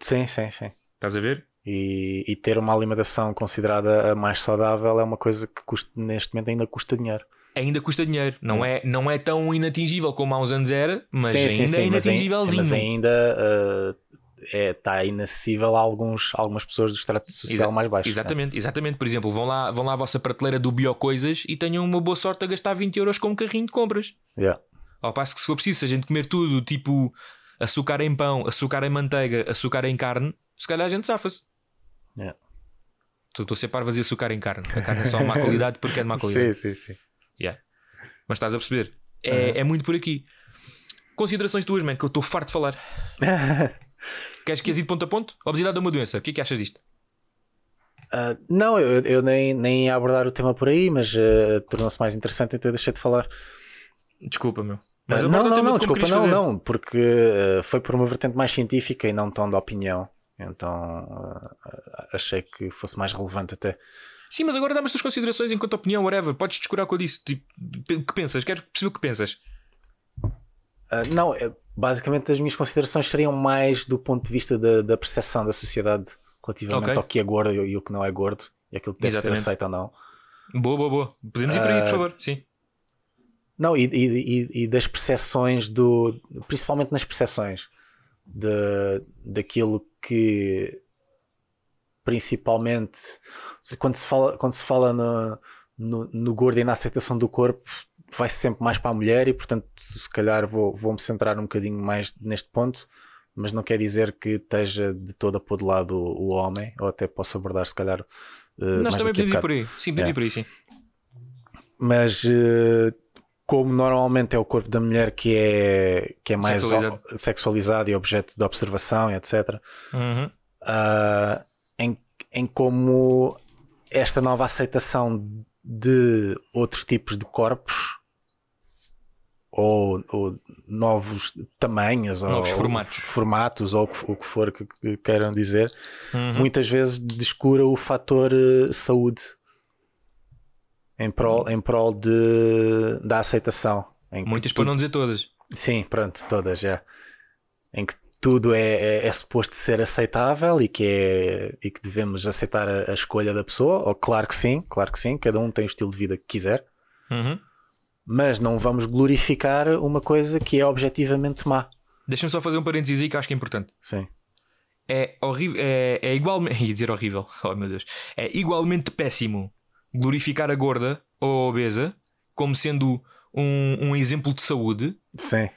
D: Sim, sim, sim.
C: Estás a ver?
D: E, e ter uma alimentação considerada a mais saudável é uma coisa que custa, neste momento ainda custa dinheiro.
C: ainda custa dinheiro. Não é, não é tão inatingível como há uns anos era, mas
D: Sim,
C: ainda
D: sim, sim,
C: é inatingívelzinho.
D: mas ainda uh, é, está inacessível a alguns, algumas pessoas do extrato social
C: Exa-
D: mais baixo. né?
C: Exatamente, exatamente. Por exemplo, vão lá, vão lá à vossa prateleira do Biocoisas e tenham uma boa sorte a gastar 20 euros com um carrinho de compras.
D: Yeah.
C: Ao passo que se for preciso, se a gente comer tudo, tipo açúcar em pão, açúcar em manteiga, açúcar em carne, se calhar a gente safa-se.
D: Yeah.
C: Ser parvo a dizer açúcar em carne. A carne é só má qualidade porque é de má qualidade.
D: Sim, sim, sim.
C: Yeah. Mas estás a perceber? É, é muito por aqui. Considerações tuas, man, que eu estou farto de falar. Queres que ir de ponto a ponto? Obesidade é uma doença. O que é que achas disto?
D: Ah, não, eu, eu nem, nem ia abordar o tema por aí, mas ah, tornou-se mais interessante, então eu deixei de falar.
C: Desculpa, meu.
D: Ah,
C: Mas
D: não,
C: o
D: não, não,
C: como
D: desculpa, não,
C: fazer.
D: não, porque ah, foi por uma vertente mais científica e não tão de opinião. Então ah, achei que fosse mais relevante até.
C: Sim, mas agora dá-me as tuas considerações enquanto opinião, whatever. Podes descurar com eu disse. Tipo, o que pensas? Quero perceber o que pensas.
D: Ah, não, é- basicamente as minhas considerações seriam mais do ponto de vista da, da percepção da sociedade relativamente
C: Ok.
D: ao que é gordo e, o que não é gordo e aquilo que deve
C: Exatamente.
D: ser aceito ou não.
C: Boa, boa, boa. Podemos ir para aí, por favor. Sim.
D: Não, e, e- e- e das percepções do. Principalmente nas percepções de, daquilo que principalmente quando se fala, quando se fala no, no, no gordo e na aceitação do corpo vai sempre mais para a mulher e portanto se calhar vou, vou me centrar um bocadinho mais neste ponto mas não quer dizer que esteja de todo a pôr de lado o, o homem ou até posso abordar se calhar eh,
C: Nós também podemos ir por aí. Sim, podemos
D: É.
C: por aí, sim.
D: mas eh, como normalmente é o corpo da mulher que é, que é mais
C: Sexualizado.
D: sexualizado e objeto de observação etc.
C: Uhum.
D: ah, em, em como esta nova aceitação de outros tipos de corpos ou, ou novos tamanhos
C: Novos
D: ou,
C: formatos.
D: formatos ou o que- for que, que queiram dizer,
C: Uhum.
D: muitas vezes descura o fator eh, saúde em prol, em prol de, da aceitação.
C: Muitas
D: tu-
C: para não dizer todas.
D: Sim, pronto, todas já. Em que tudo é, é, é suposto ser aceitável e que, é, e que devemos aceitar a, a escolha da pessoa. Ou, claro que sim, claro que sim, cada um tem o estilo de vida que quiser,
C: Uhum.
D: mas não vamos glorificar uma coisa que é objetivamente má.
C: Deixa-me só fazer um parênteses aí que acho que é importante.
D: Sim,
C: É horrível, é, é igualmente, ia dizer horrível, oh meu Deus, é igualmente péssimo glorificar a gorda ou a obesa como sendo um, um exemplo de saúde,
D: sim,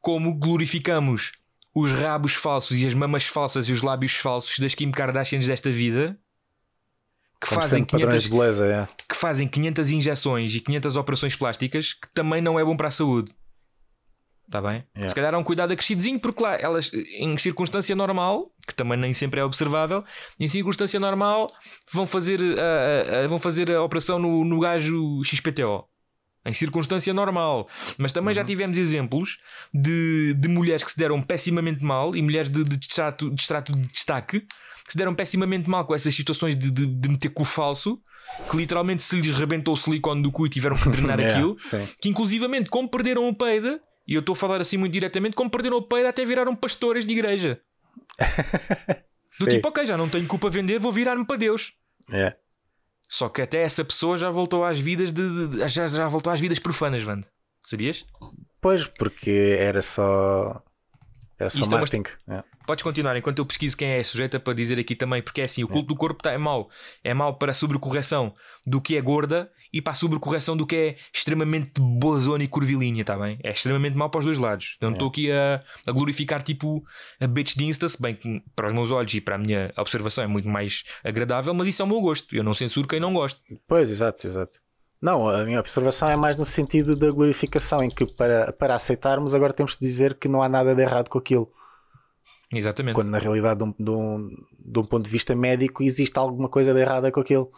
C: como glorificamos os rabos falsos e as mamas falsas e os lábios falsos das Kim Kardashians desta vida que
D: como
C: fazem,
D: sendo padrões
C: 500,
D: de beleza. É.
C: que fazem 500 injeções e 500 operações plásticas que também não é bom para a saúde. Está bem?
D: Yeah.
C: Se calhar é um cuidado acrescidozinho, porque lá elas, em circunstância normal, que também nem sempre é observável, em circunstância normal vão fazer a, a- a- vão fazer a operação no, no gajo XPTO. Em circunstância normal. Mas também já tivemos exemplos de, de mulheres que se deram pessimamente mal e mulheres de, de, extrato, de extrato de destaque que se deram pessimamente mal com essas situações de, de, de meter cu falso, que literalmente se lhes rebentou o silicone do cu e tiveram que drenar aquilo
D: sim.
C: que inclusivamente, como perderam o peido, e eu estou a falar assim muito diretamente, como perderam o peido, até viraram pastores de igreja. Do tipo, ok, já não tenho culpa a vender, vou virar-me para Deus.
D: É.
C: Só que até essa pessoa já voltou às vidas de, de- já, já voltou às vidas profanas, Vando. Sabias?
D: Pois, porque era só. Era só
C: Isto é uma-
D: marketing. É.
C: Podes continuar enquanto eu pesquiso quem é sujeita para dizer aqui também, porque é assim, o culto do corpo tá, é mau. É mau para a sobrecorreção do que é gorda e para a sobrecorreção do que é extremamente bozona e curvilínea, tá bem? É extremamente mau para os dois lados. Eu não estou aqui a, a glorificar tipo a bitch de Insta, se bem que para os meus olhos e para a minha observação é muito mais agradável, mas isso é o meu gosto. Eu não censuro quem não gosta.
D: Pois, exato, exato. Não, a minha observação é mais no sentido da glorificação, em que para, para aceitarmos agora temos de dizer que não há nada de errado com aquilo.
C: Exatamente.
D: Quando na realidade, de um, de um, de um ponto de vista médico, existe alguma coisa de errada com aquilo.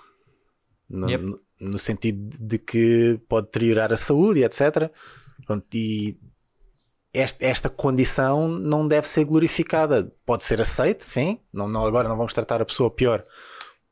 D: No,
C: Yep.
D: no- no sentido de que pode deteriorar a saúde etc. Pronto, e esta, esta condição não deve ser glorificada. Pode ser aceite, sim. Não, não, agora não vamos tratar a pessoa pior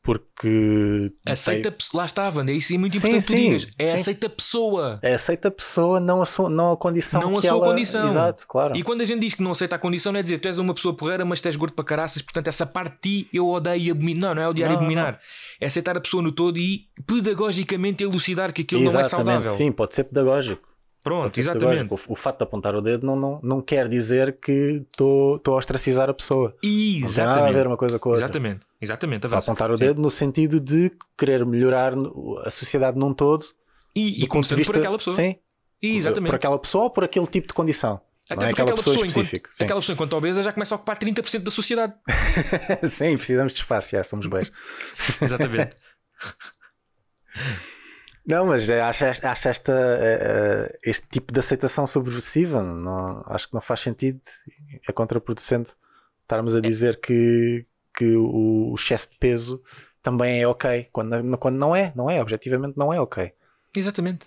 D: porque
C: Aceita, pe- lá está, Wanda, é isso é muito
D: Sim,
C: importante tu
D: sim,
C: digas. É
D: sim.
C: aceita a pessoa.
D: É aceita a pessoa, não a, sua, não a condição.
C: Não a sua
D: ela...
C: condição.
D: Exato, claro.
C: E quando a gente diz que não aceita a condição, não é dizer tu és uma pessoa porreira, mas tu és gordo para caraças, portanto essa parte de ti eu odeio e abomino. Não, não é odiar e
D: Não,
C: abominar. É aceitar a pessoa no todo e pedagogicamente elucidar que aquilo não é
D: Exatamente,
C: saudável.
D: sim, pode ser pedagógico.
C: Pronto, exatamente.
D: O, o fato de apontar o dedo não, não, não quer dizer que estou a ostracizar a pessoa. Não tem nada a
C: Exatamente.
D: ver uma coisa com a outra.
C: Exatamente. Exatamente. Avança.
D: apontar o
C: Sim.
D: dedo no sentido de querer melhorar a sociedade num todo.
C: E, e começando
D: vista,
C: por aquela pessoa.
D: Sim,
C: Exatamente.
D: por aquela pessoa ou por aquele tipo de condição.
C: Até
D: não é
C: porque
D: aquela
C: aquela
D: pessoa
C: enquanto,
D: específica. Sim.
C: aquela pessoa, enquanto obesa, já começa a ocupar 30% da sociedade.
D: sim, precisamos de espaço, já, somos bens.
C: Exatamente.
D: Não, mas é, acho, esta- acho esta, eh, eh, este tipo de aceitação subversiva. Não, acho que não faz sentido. É contraproducente estarmos a dizer que, que o, excesso de peso também é ok. Quando, quando não é, não é. Objetivamente não é ok.
C: Exatamente.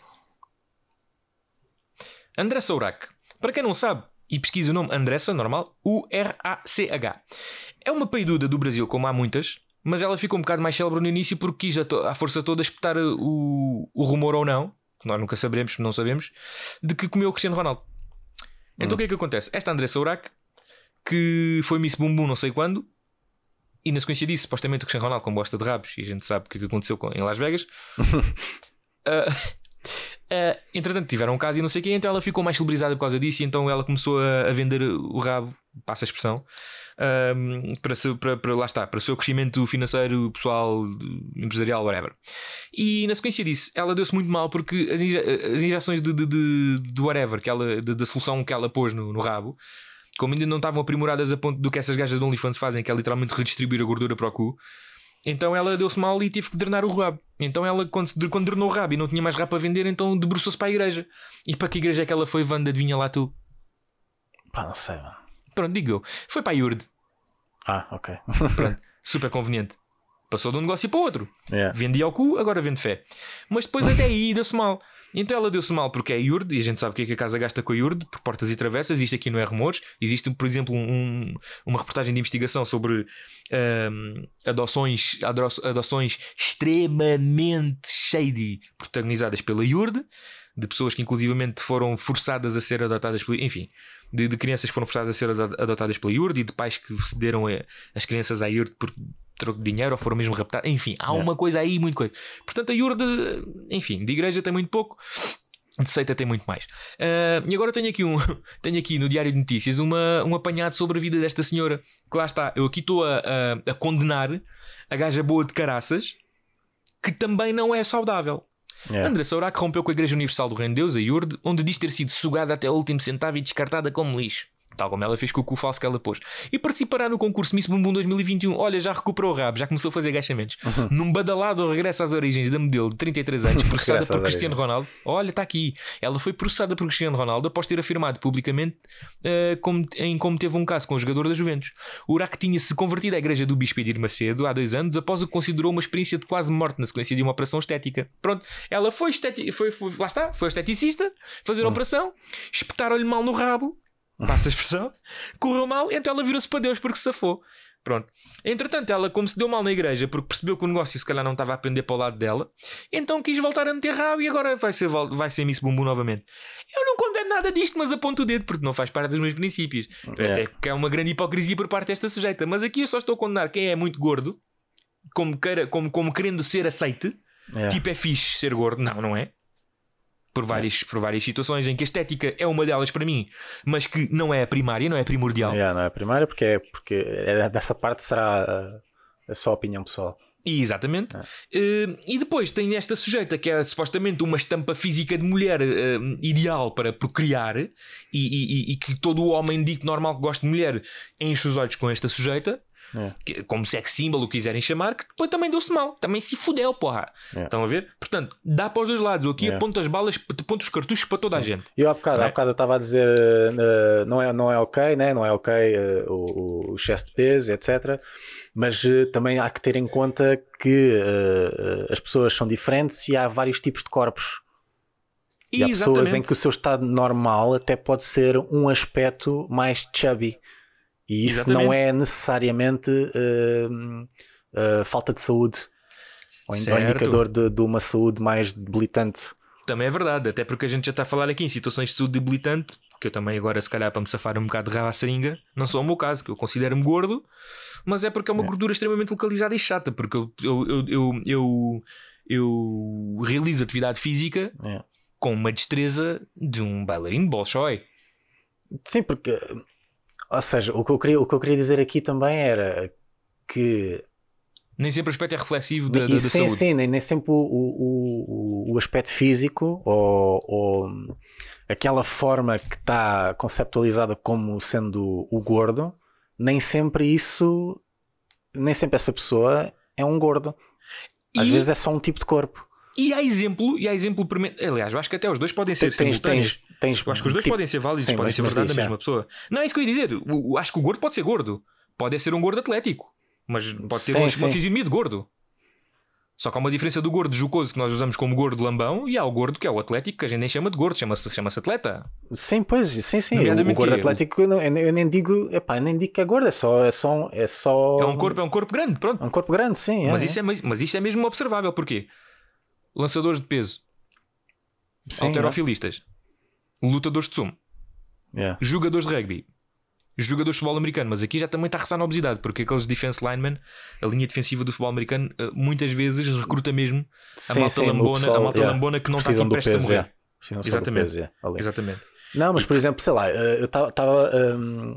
C: Andressa Urach. Para quem não sabe, e pesquisa o nome Andressa, normal, U-R-A-C-H. É uma peiduda do Brasil, como há muitas, mas ela ficou um bocado mais célebre no início porque quis à força toda espetar o, o rumor ou não, que nós nunca saberemos, não sabemos, de que comeu o Cristiano Ronaldo. Então o que é que acontece? Esta Andressa Urach, que foi Miss Bumbum não sei quando, e na sequência disso, supostamente o Cristiano Ronaldo com bosta de rabos, e a gente sabe o que é que aconteceu com- em Las Vegas, ah, ah, entretanto, tiveram um caso e não sei quem, então ela ficou mais celebrizada por causa disso, e então ela começou a, a vender o rabo, passa a expressão, ahm, para, seu- para, para- lá está, para o seu crescimento financeiro, pessoal, empresarial, whatever. E na sequência disso, ela deu-se muito mal porque as, as injeções de, de, de, de whatever, que ela, da solução que ela pôs no, no rabo, como ainda não estavam aprimoradas a ponto do que essas gajas do OnlyFans fazem, que é literalmente redistribuir a gordura para o cu. Então ela deu-se mal e teve que drenar o rabo. Então ela, quando, quando drenou o rabo e não tinha mais rabo para vender, então debruçou-se para a igreja. E para que igreja é que ela foi, Wanda? Adivinha lá tu?
D: Pá, não sei. mano.
C: Pronto, digo eu. Foi para a Iurde.
D: Ah, ok.
C: Pronto, super conveniente. Passou de um negócio para o outro.
D: Yeah.
C: Vendia ao cu, agora vende fé. Mas depois até aí deu-se mal. Então ela deu-se mal porque é iurde, e a gente sabe o que é que a casa gasta com a iurde, por portas e travessas. Isto aqui não é rumores. Existe, por exemplo, um- uma reportagem de investigação sobre ahm, adoções, ado- adoções extremamente shady, protagonizadas pela iurde, de pessoas que inclusivamente foram forçadas a ser adotadas pelo. Enfim, de, de crianças que foram forçadas a ser ado- adotadas pela iurde e de pais que cederam as crianças à iurde por troco de dinheiro ou foram mesmo raptadas. Enfim, há
D: Yeah.
C: uma coisa aí, muito coisa. Portanto, a iurde, enfim, de igreja tem muito pouco. De seita tem muito mais. Ah, e agora tenho aqui, um, tenho aqui no Diário de Notícias uma, um apanhado sobre a vida desta senhora. Que lá está, eu aqui estou a, a- a condenar a gaja boa de caraças, que também não é saudável.
D: Yeah.
C: André Sourac rompeu com a Igreja Universal do Reino de Deus, a IURD, onde diz ter sido sugada até o último centavo e descartada como lixo. Tal como ela fez com o cu falso que ela pôs. E participará no concurso Miss Bumbum 2021. Olha, já recuperou o rabo, já começou a fazer agachamentos. Num badalado regresso às origens da modelo de 33 anos, processada por Cristiano. Ronaldo. Olha, está aqui. Ela foi processada por Cristiano Ronaldo após ter afirmado publicamente eh, como- em como teve um caso com o jogador da Juventus. O Urac tinha-se convertido à igreja do Bispo Edir Macedo há dois anos após o que considerou uma experiência de quase morte na sequência de uma operação estética. Pronto, ela foi, esteti foi, foi- lá está, foi esteticista fazer a operação, espetaram-lhe mal no rabo, passa a expressão, correu mal, então ela virou-se para Deus porque se safou. Pronto. Entretanto, ela, como se deu mal na igreja, porque percebeu que o negócio se calhar não estava a pender para o lado dela, então quis voltar a meter rabo e agora vai ser, vai ser Miss Bumbum novamente. Eu não condeno nada disto, mas aponto o dedo porque não faz parte dos meus princípios.
D: Yeah.
C: Até que é uma grande hipocrisia por parte desta sujeita. Mas aqui eu só estou a condenar quem é muito gordo, como, queira, como, como querendo ser aceite,
D: Yeah.
C: tipo é fixe ser gordo. Não, não é. Por várias, por várias situações em que a estética é uma delas para mim, mas que não é a primária, não é a primordial.
D: Yeah, não é a primeira porque, é, porque é- dessa parte será uh, a sua opinião pessoal.
C: Exatamente.
D: É.
C: Eh, e depois tem esta sujeita que é supostamente uma estampa física de mulher eh, ideal para procriar e, e- e- e que todo o homem dito normal que gosta de mulher enche os olhos com esta sujeita.
D: É.
C: que- Como sex símbolo, o que quiserem chamar, que depois também deu-se mal, também se fudeu, porra.
D: É.
C: Estão a ver? Portanto, dá para os dois lados. Eu aqui
D: É.
C: aponto as balas, aponto os cartuchos para toda a gente.
D: E há bocado,
C: é?
D: há bocado eu estava a dizer uh, não, é, não é ok, né? não é ok uh, o, o excesso de peso, etc. Mas uh, também há que ter em conta que as pessoas são diferentes e há vários tipos de corpos. E há pessoas em que o seu estado normal até pode ser um aspecto mais chubby. E isso
C: Exatamente.
D: não é necessariamente uh, uh, falta de saúde. Ou in- ou indicador de, de uma saúde mais debilitante.
C: Também é verdade, até porque a gente já está a falar aqui em situações de saúde debilitante, que eu também agora, se calhar, para me safar um bocado de rabo à seringa, não sou o meu caso, que eu considero-me gordo, mas é porque é uma
D: É.
C: gordura extremamente localizada e chata, porque eu, eu, eu, eu, eu, eu realizo atividade física
D: É.
C: com uma destreza de um bailarino de Bolshoi.
D: Sim, porque, ou seja, o que eu queria, o que eu queria dizer aqui também era que
C: Nem sempre o aspecto é reflexivo da, da, da
D: sim,
C: saúde.
D: sim, nem, nem sempre o, o, o, aspecto físico ou, ou aquela forma que está conceptualizada como sendo o gordo, nem sempre isso, nem sempre essa pessoa é um gordo. Às
C: E-
D: vezes é só um tipo de corpo.
C: E há exemplo, e há exemplo, aliás, eu acho que até os dois podem ser
D: Tens, tens, tens,
C: Eu acho que os dois
D: tipo-
C: podem ser válidos,
D: Sim,
C: podem ser verdade da mesma pessoa. Não, é isso que eu ia dizer. O- acho que o gordo pode ser gordo. Pode ser um gordo atlético. Mas pode ter
D: Sim,
C: uma, uma
D: sim.
C: fisionomia de gordo. Só que há uma diferença do gordo jocoso que nós usamos como gordo lambão e há o gordo que é o atlético que a gente nem chama de gordo, chama-se chama atleta.
D: Sim, pois, sim, sim. O, gordo atlético, eu, eu nem- digo, epá, nem digo que é gordo, é só, é só, um- é só
C: É um corpo, é um corpo grande, pronto.
D: é um corpo grande, sim. é,
C: Mas,
D: é.
C: isso é, mas mas isto é mesmo observável. Porquê? Lançadores de peso,
D: Sim,
C: alterofilistas, lutadores de sumo.
D: É.
C: jogadores de rugby, jogadores de futebol americano, mas aqui já também está a rezar na obesidade, porque aqueles defense linemen, a linha defensiva do futebol americano, eh, muitas vezes recruta mesmo a
D: Sim,
C: malta
D: sim,
C: lambona,
D: pessoal,
C: a malta
D: yeah,
C: lambona que não está
D: precisam do
C: prestes a morrer.
D: do
C: Exatamente.
D: peso, ali.
C: Exatamente.
D: Não, mas por exemplo, sei lá, eh, eu estava. hum,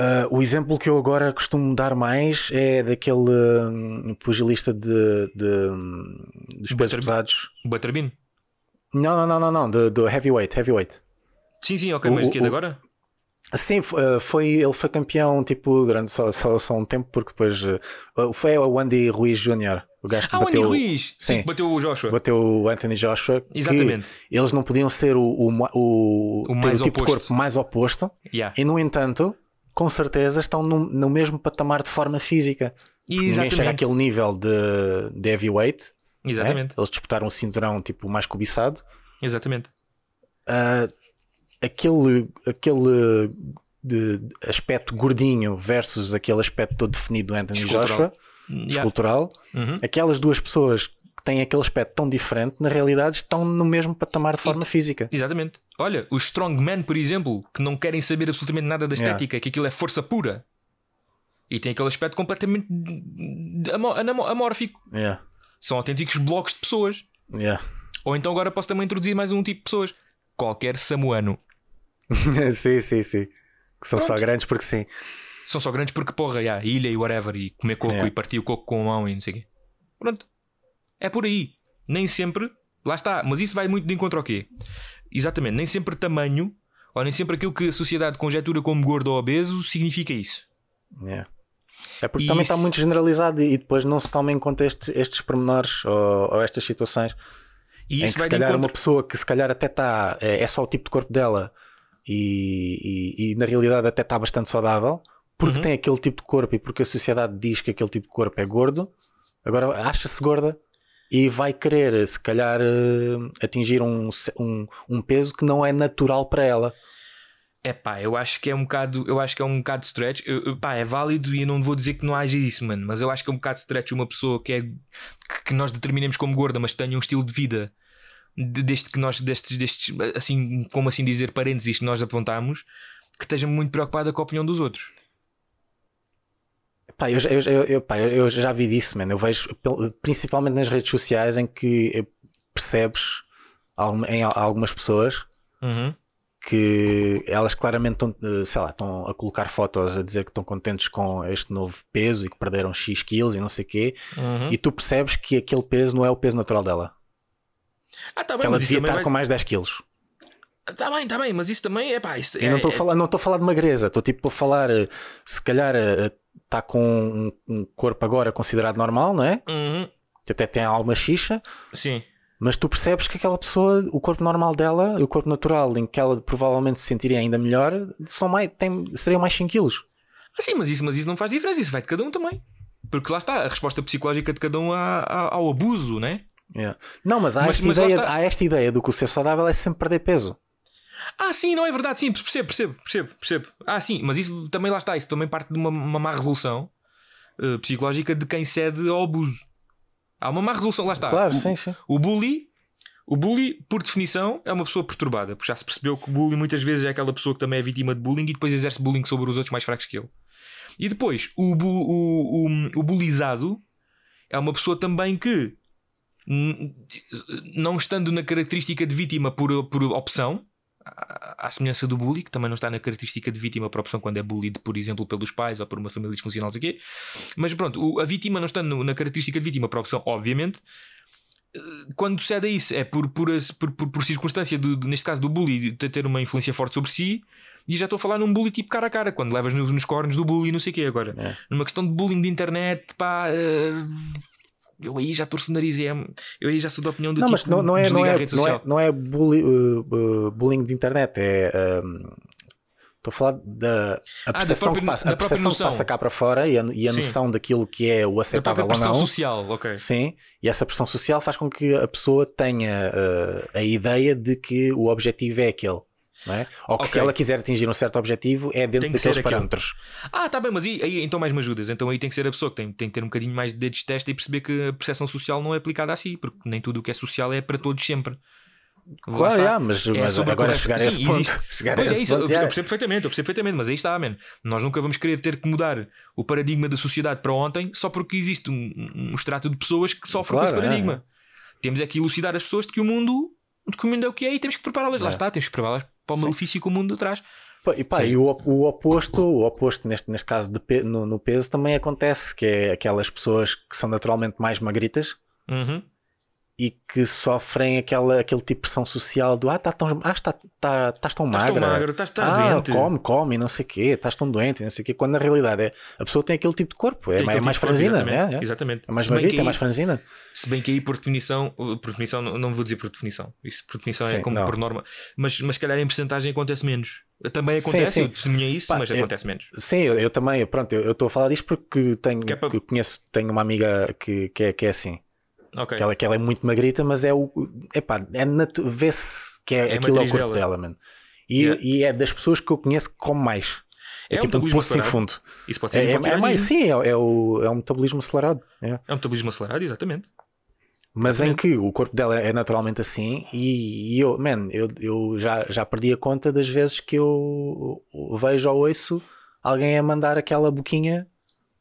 D: eh, o exemplo que eu agora costumo dar mais é daquele hum, pugilista de, de, hum, dos pesos pesados.
C: O Butterbean?
D: Não, não, não, não, não, do, do heavyweight, heavyweight.
C: Sim, sim, ok,
D: O-
C: mas é de
D: o-
C: agora?
D: Sim, eh, foi, ele foi campeão tipo durante só, só, só um tempo, porque depois eh, foi o Andy Ruiz Jr., o gajo que
C: Ah, o Andy
D: bateu,
C: Ruiz! Sim,
D: sim.
C: bateu o Joshua.
D: bateu o Anthony Joshua.
C: Exatamente.
D: eles não podiam ser o, o, o,
C: O mais
D: tipo
C: oposto.
D: de corpo mais oposto,
C: Yeah.
D: e no entanto, com certeza estão no, no mesmo patamar de forma física. Ninguém chega
C: Exatamente.
D: àquele nível de, de heavyweight, né?
C: Exatamente.
D: Eles disputaram um cinturão tipo mais cobiçado.
C: Exatamente.
D: Ah, aquele aquele de, de aspecto gordinho versus aquele aspecto todo definido do Anthony
C: Escultural.
D: Joshua,
C: Yeah.
D: escultural,
C: Uhum.
D: aquelas duas pessoas que têm aquele aspecto tão diferente, na realidade estão no mesmo patamar de forma física.
C: Exatamente. Olha, os strongmen, por exemplo, que não querem saber absolutamente nada da
D: Yeah.
C: estética, que aquilo é força pura. E tem aquele aspecto completamente amo- anamo- amórfico.
D: Yeah,
C: São autênticos blocos de pessoas.
D: yeah.
C: Ou então agora posso também introduzir mais um tipo de pessoas. Qualquer samoano.
D: sim, sim, sim. Que são só
C: Pronto.
D: grandes porque sim.
C: São só grandes porque, porra, yeah, ilha e whatever, e comer coco
D: Yeah.
C: e partir o coco com a mão e não sei o quê. Pronto. É por aí. Nem sempre. Lá está. Mas isso vai muito de encontro ao quê? Exatamente. Nem sempre tamanho, ou nem sempre aquilo que a sociedade conjetura como gordo ou obeso, significa isso.
D: Yeah. É porque
C: E
D: também está
C: isso-
D: muito generalizado e e depois não se toma em conta estes, estes pormenores ou, ou estas situações
C: E
D: em
C: isso
D: que
C: vai
D: se calhar
C: encontro.
D: uma pessoa que se calhar até está é, é só o tipo de corpo dela e, e- e na realidade até está bastante saudável porque
C: Uhum.
D: tem aquele tipo de corpo e porque a sociedade diz que aquele tipo de corpo é gordo agora acha-se gorda e vai querer se calhar eh, atingir um, um, um peso que não é natural para ela
C: É pá, eu acho que é um bocado, eu acho que é um bocado stretch. Eu- pá, é válido e eu não vou dizer que não haja isso, mano, mas eu acho que é um bocado stretch uma pessoa que é que nós determinemos como gorda, mas tenha um estilo de vida de- desde que nós destes, destes assim, como assim dizer, parênteses que nós apontamos, que esteja muito preocupada com a opinião dos outros.
D: Pá, eu, já- eu, eu, eu- pá, eu- já vi disso, mano. Eu vejo principalmente nas redes sociais em que percebes em al- algumas pessoas
C: Uhum.
D: Que elas claramente estão, eh, sei lá, estão a colocar fotos a dizer que estão contentes com este novo peso e que perderam X quilos e não sei o quê,
C: Uhum.
D: e tu percebes que aquele peso não é o peso natural dela.
C: Ah, tá
D: Que
C: bem,
D: ela
C: mas isso
D: devia estar
C: vai...
D: com mais 10 quilos.
C: Tá bem, tá bem, mas isso também é pá, isso é,
D: não estou
C: é-
D: a falar, não estou a falar de magreza, estou tipo a falar, eh, se calhar eh, está com um, corpo agora considerado normal, não é?
C: Uhum.
D: Que até tem alguma xixa,
C: Sim.
D: Mas tu percebes que aquela pessoa, o corpo normal dela, o corpo natural em que ela provavelmente se sentiria ainda melhor, são mais, tem, seriam mais 5 quilos.
C: Ah, sim, mas isso, mas isso não faz diferença, isso vai de cada um também. Porque lá está, a resposta psicológica de cada um a- a- ao abuso, né?
D: Yeah. Não, mas há,
C: Mas-
D: esta
C: mas
D: ideia,
C: está.
D: há esta ideia do que o ser saudável é sempre perder peso.
C: Ah, sim, não é verdade, sim, percebo, percebo, percebo, percebo. Ah, sim, mas isso também lá está, isso também parte de uma, uma má resolução eh, psicológica de quem cede ao abuso. Há uma má resolução, lá está.
D: claro,
C: o,
D: sim, sim.
C: o bully, o bully, por definição, é uma pessoa perturbada, porque já se percebeu que o bully muitas vezes é aquela pessoa que também é vítima de bullying e depois exerce bullying sobre os outros mais fracos que ele. E depois, o, bu, o, o, o é uma pessoa também que, não estando na característica de vítima por, por opção, à semelhança do bully, que também não está na característica de vítima por opção quando é bullied, por exemplo, pelos pais ou por uma família disfuncional, não sei o quê. Mas pronto, a vítima não estando no- na característica de vítima por opção, obviamente, eh, quando cede a isso é por, por, por, por- circunstância, de- neste caso do bully, de ter uma influência forte sobre si. E já estou a falar num bully tipo cara a cara, quando levas nos, nos cornos do bully, não sei o quê. Agora,
D: É.
C: numa questão de bullying de internet, pá, eh, eu aí já torço o nariz. e É, eu aí já sou da opinião do
D: Não,
C: tipo,
D: mas não, não, é, não, é,
C: a rede
D: não, é, não é bully- uh, uh, bullying de internet, é. um, Estou a falar da a percepção,
C: própria-
D: que, passa,
C: da
D: a percepção que passa cá para fora e a, e a noção daquilo que é o
C: Da
D: aceitável ou
C: pressão
D: não.
C: social, ok.
D: Sim, e essa pressão social faz com que a pessoa tenha uh, a ideia de que o objetivo é aquele. Não é? Ou que se
C: Ok.
D: ela quiser atingir um certo objetivo é dentro daqueles parâmetros.
C: Ah, tá bem, mas aí, aí então mais me ajudas. Então aí tem que ser a pessoa que tem, tem que ter um bocadinho mais de dedos de testa e perceber que a percepção social não é aplicada a si, porque nem tudo o que é social é para todos sempre.
D: Claro, já, mas,
C: É
D: mas
C: sobre
D: agora chegar a esse
C: Sim,
D: ponto. Chegar
C: Pois
D: a
C: é
D: esse
C: isso, eu,
D: ponto,
C: eu
D: já.
C: percebo perfeitamente, eu percebo perfeitamente, mas aí está, man. Nós nunca vamos querer ter que mudar o paradigma da sociedade para ontem só porque existe um, um extrato de pessoas que sofrem
D: Claro,
C: com esse
D: é,
C: paradigma. Temos é que elucidar as pessoas de que o mundo, de que o mundo é o que é e temos que prepará-las. Lá
D: É.
C: está, temos que prepará-las para o
D: Sim.
C: malefício que o mundo traz.
D: E, pá, e o, o oposto, o oposto neste, neste caso de pe- no, no peso também acontece, que é aquelas pessoas que são naturalmente mais magritas
C: Uhum.
D: E que sofrem aquela, aquele tipo de pressão social do ah, tá tão, ah está, tá, estás tão
C: Estás
D: magra.
C: tão magro, estás, estás
D: ah,
C: doente.
D: come, come, e não sei o quê, estás tão doente, não sei o quê, quando na realidade é, a pessoa tem aquele tipo de corpo, é, é mais
C: tipo
D: franzina,
C: exatamente,
D: é, é.
C: exatamente.
D: É mais magrita, é mais franzina.
C: Se bem que aí, por definição, por definição, não vou dizer por definição, isso por definição é
D: Sim,
C: como
D: não.
C: por norma, mas, mas se calhar em porcentagem acontece menos. Também
D: Sim,
C: acontece,
D: sim.
C: eu testemunhei isso,
D: Pá,
C: mas
D: eu-
C: acontece menos.
D: Sim, eu, eu também, pronto, eu estou a falar disto porque tenho,
C: é para-
D: conheço, tenho uma amiga que, que, é, que é assim.
C: Ok.
D: Que ela, que ela é muito magrita, mas é o. Epá, é vê-se que é,
C: É
D: aquilo é o corpo
C: dela.
D: dela, mano. E,
C: Yeah.
D: e é das pessoas que eu conheço que come mais. É,
C: É
D: tipo um poço sem
C: acelerado.
D: fundo.
C: Isso pode ser
D: É, é, é mais, sim, é, é o, é um metabolismo acelerado. é.
C: É um metabolismo acelerado, exatamente.
D: Mas em
C: Exatamente.
D: que o corpo dela é naturalmente assim e, e eu, man, eu, eu já, já perdi a conta das vezes que eu vejo ou ouço alguém a mandar aquela boquinha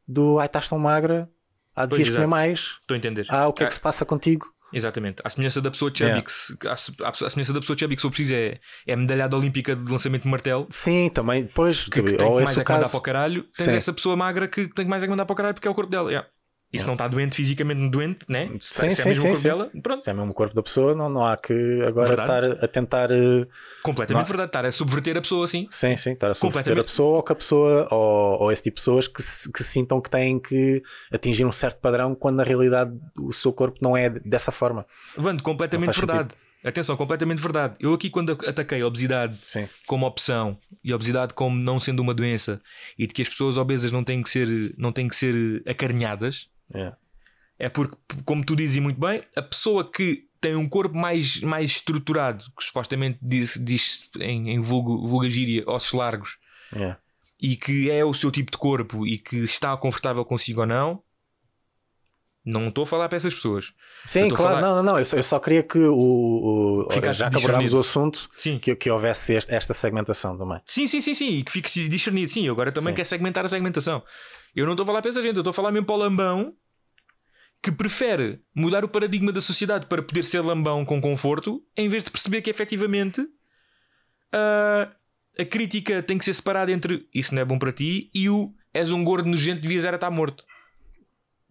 D: do ai estás tão magra, ah,
C: Pois,
D: devias comer
C: exato.
D: mais,
C: Estou a entender.
D: ah, o que é
C: Ah,
D: que se passa contigo?
C: Exatamente. À semelhança da pessoa chubby,
D: Yeah.
C: que à, se- à semelhança da pessoa chubby que se eu preciso é, é a medalhada olímpica de lançamento de martelo.
D: Sim, também, depois,
C: Que, que tem que mais é que mandar para o caralho. Tens
D: Sim.
C: essa pessoa magra que tem que mais é que mandar para o caralho porque é o corpo dela. yeah. E se
D: Yeah.
C: não está doente, fisicamente doente, né? Se,
D: Sim,
C: se é
D: sim,
C: mesmo
D: sim,
C: o corpo dela, pronto.
D: Se é mesmo o corpo da pessoa, não, não há que agora
C: Verdade.
D: estar a tentar. eh,
C: Completamente
D: Não.
C: verdade. Estar a subverter a pessoa assim.
D: Sim, sim, estar a subverter a pessoa ou que a pessoa, ou, ou esse tipo de pessoas que, se- que sintam que têm que atingir um certo padrão quando na realidade o seu corpo não é dessa forma.
C: Vando, completamente verdade. Atenção, completamente verdade. Eu aqui, quando ataquei a obesidade
D: Sim.
C: como opção e a obesidade como não sendo uma doença e de que as pessoas obesas não têm que ser, não têm que ser acarinhadas,
D: É.
C: é porque, como tu dizes muito bem, a pessoa que tem um corpo mais, mais estruturado, que supostamente diz, diz em, em vulgo, vulga gíria, ossos largos,
D: É.
C: e que é o seu tipo de corpo e que está confortável consigo ou não, não estou a falar para essas pessoas.
D: Sim, claro,
C: falar-
D: não, não, não. Eu só, eu só queria que o, o- ora, já que abordámos o assunto,
C: Sim.
D: que, que houvesse este- esta segmentação também.
C: Sim, sim, sim, sim, e que fique discernido. Sim, eu agora também
D: Sim.
C: quero segmentar a segmentação. Eu não estou a falar para essa gente, eu estou a falar mesmo para o lambão que prefere mudar o paradigma da sociedade para poder ser lambão com conforto, em vez de perceber que efetivamente ah, a crítica tem que ser separada entre isso não é bom para ti e o és um gordo nojento, devias era estar morto.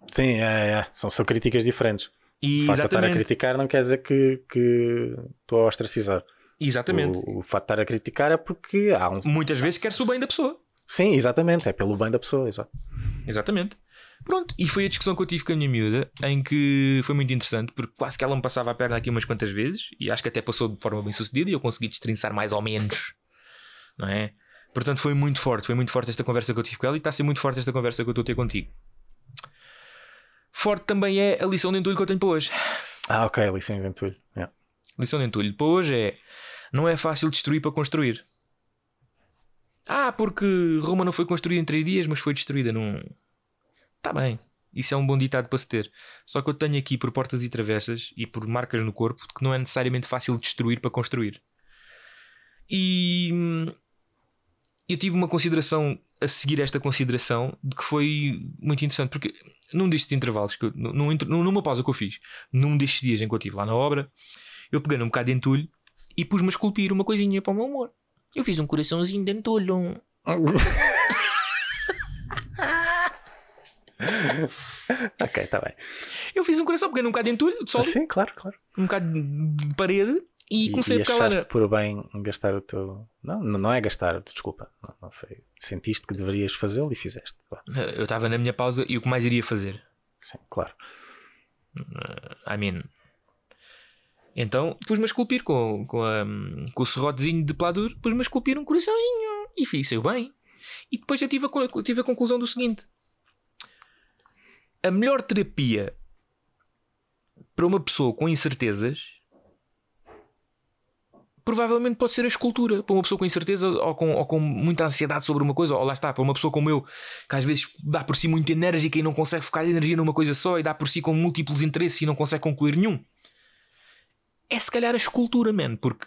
D: Sim, é, é. São, são críticas diferentes.
C: E
D: O facto de estar a criticar não quer dizer que, que estou a ostracizar.
C: Exatamente.
D: O, o facto de estar a criticar é porque há um.
C: Muitas vezes quer-se o bem da pessoa.
D: Sim, exatamente. É pelo bem da pessoa. Exato.
C: Exatamente. Pronto, e foi a discussão que eu tive com a minha miúda, em que foi muito interessante, porque quase que ela me passava a perna aqui umas quantas vezes, e acho que até passou de forma bem sucedida, e eu consegui destrinçar mais ou menos, não é? Portanto, foi muito forte, foi muito forte esta conversa que eu tive com ela, e está a ser muito forte esta conversa que eu estou a ter contigo. Forte também é a lição de entulho que eu tenho para hoje.
D: Ah, ok. Lições de entulho. É.
C: Lição de entulho para hoje é: não é fácil destruir para construir. Ah, porque Roma não foi construída em três dias, mas foi destruída num. Está bem. Isso é um bom ditado para se ter. Só que eu tenho aqui por portas e travessas e por marcas no corpo que não é necessariamente fácil destruir para construir. E hum, eu tive uma consideração a seguir esta consideração de que foi muito interessante, porque num destes intervalos, que eu, num, num- numa pausa que eu fiz, num destes dias em que eu estive lá na obra, eu peguei num bocado de entulho e pus-me a esculpir uma coisinha para o meu amor. Eu fiz um coraçãozinho de entulho. um-
D: ok, está bem.
C: Eu fiz um coração, peguei num bocado de entulho, de sólido,
D: Sim, claro, claro.
C: um bocado de parede e, comecei a pegar lá. na-
D: por bem gastar o teu. Não, não é gastar, desculpa. Não, não foi. Sentiste que deverias fazê-lo e fizeste.
C: Eu estava na minha pausa e o que mais iria fazer?
D: Sim, claro.
C: I mean. Então pus-me a esculpir com, com, a, com o serrotezinho de peladura, pus-me a esculpir um coraçãozinho e fiz, saiu bem. E depois eu tive a, tive a conclusão do seguinte: a melhor terapia para uma pessoa com incertezas provavelmente pode ser a escultura. Para uma pessoa com incerteza ou com, ou com muita ansiedade sobre uma coisa, ou lá está, para uma pessoa como eu, que às vezes dá por si muito enérgica e não consegue focar a energia numa coisa só e dá por si com múltiplos interesses e não consegue concluir nenhum. É se calhar a escultura, man, porque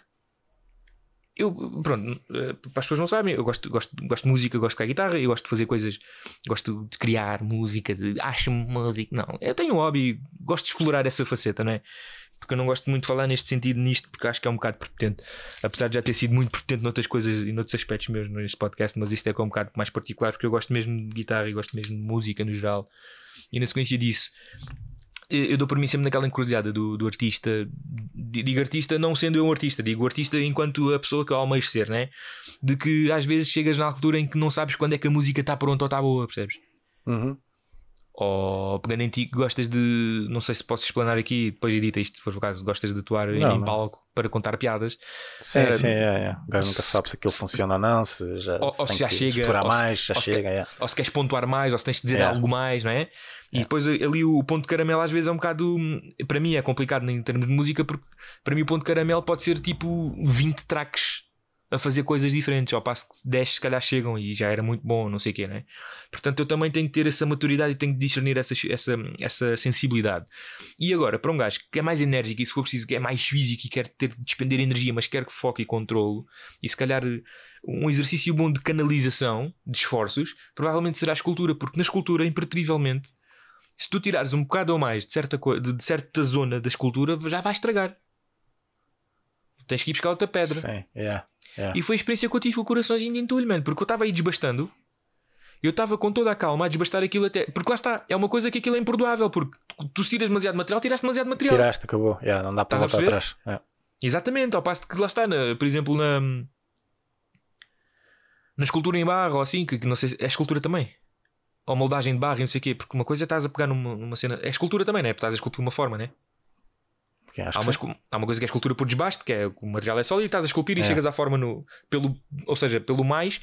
C: eu, pronto, eh, para as pessoas não sabem, eu gosto, gosto, gosto de música, gosto de tocar guitarra, eu gosto de fazer coisas, gosto de criar música, de acho-me música. Não, eu tenho um hobby, gosto de explorar essa faceta, não é? Porque eu não gosto muito de falar neste sentido, nisto, porque acho que é um bocado prepotente. Apesar de já ter sido muito prepotente noutras coisas e noutros aspectos mesmo neste podcast, mas isto é é um bocado mais particular, porque eu gosto mesmo de guitarra e gosto mesmo de música no geral. E na sequência disso, eu dou por mim sempre naquela encruzilhada do, do artista. Digo artista não sendo eu um artista, digo artista enquanto a pessoa que eu almejo ser, né? De que às vezes chegas na altura em que não sabes quando é que a música está pronta ou está boa, percebes?
D: Uhum.
C: Ou pegando em ti que gostas de. Não sei se posso explanar aqui, depois edita isto, se for o caso, gostas de atuar em-
D: Não,
C: em
D: não.
C: palco para contar piadas.
D: Sim,
C: Eh,
D: sim, é, é. O gajo nunca
C: se-
D: sabe se aquilo funciona ou não, se já,
C: Ou-
D: se
C: ou se já chega, se-
D: mais, já
C: ou se
D: chega, é.
C: ou se queres pontuar mais, ou se tens de dizer
D: Yeah.
C: algo mais, não é? E
D: Yeah.
C: depois ali o ponto de caramelo às vezes é um bocado. Para mim é complicado em termos de música, porque para mim o ponto de caramelo pode ser tipo 20 tracks a fazer coisas diferentes, ao passo que 10 se calhar chegam e já era muito bom, não sei o quê, não é? Portanto, eu também tenho que ter essa maturidade e tenho que discernir essa, essa, essa sensibilidade. E agora, para um gajo que é mais enérgico e se for preciso que é mais físico e quer ter, despender energia, mas quer que foque e controlo, e se calhar um exercício bom de canalização de esforços, provavelmente será a escultura, porque na escultura, impertrivelmente, se tu tirares um bocado ou mais de certa, de certa zona da escultura, já vai estragar. Tens que ir buscar outra pedra.
D: Sim, é. é.
C: E foi a experiência que eu tive com o coraçãozinho de entulho, mano, porque eu estava aí desbastando. Eu estava com toda a calma a desbastar aquilo até. Porque lá está, é uma coisa que aquilo é imperdoável, porque tu se tiras demasiado material, tiraste demasiado material.
D: Tiraste, acabou. É, não dá para voltar atrás. É.
C: Exatamente, ao passo que lá está, na- por exemplo, na. Na escultura em barro ou assim, que, que não sei se. É escultura também. Ou moldagem de barro e não sei o quê, porque uma coisa é estás a pegar numa, numa cena. É escultura também, né? Porque estás a esculpir uma forma, né?
D: Porque acho
C: Há há uma coisa que é escultura por desbaste, que é o material é sólido estás a esculpir e
D: É.
C: chegas à forma no. Pelo, ou seja, pelo mais.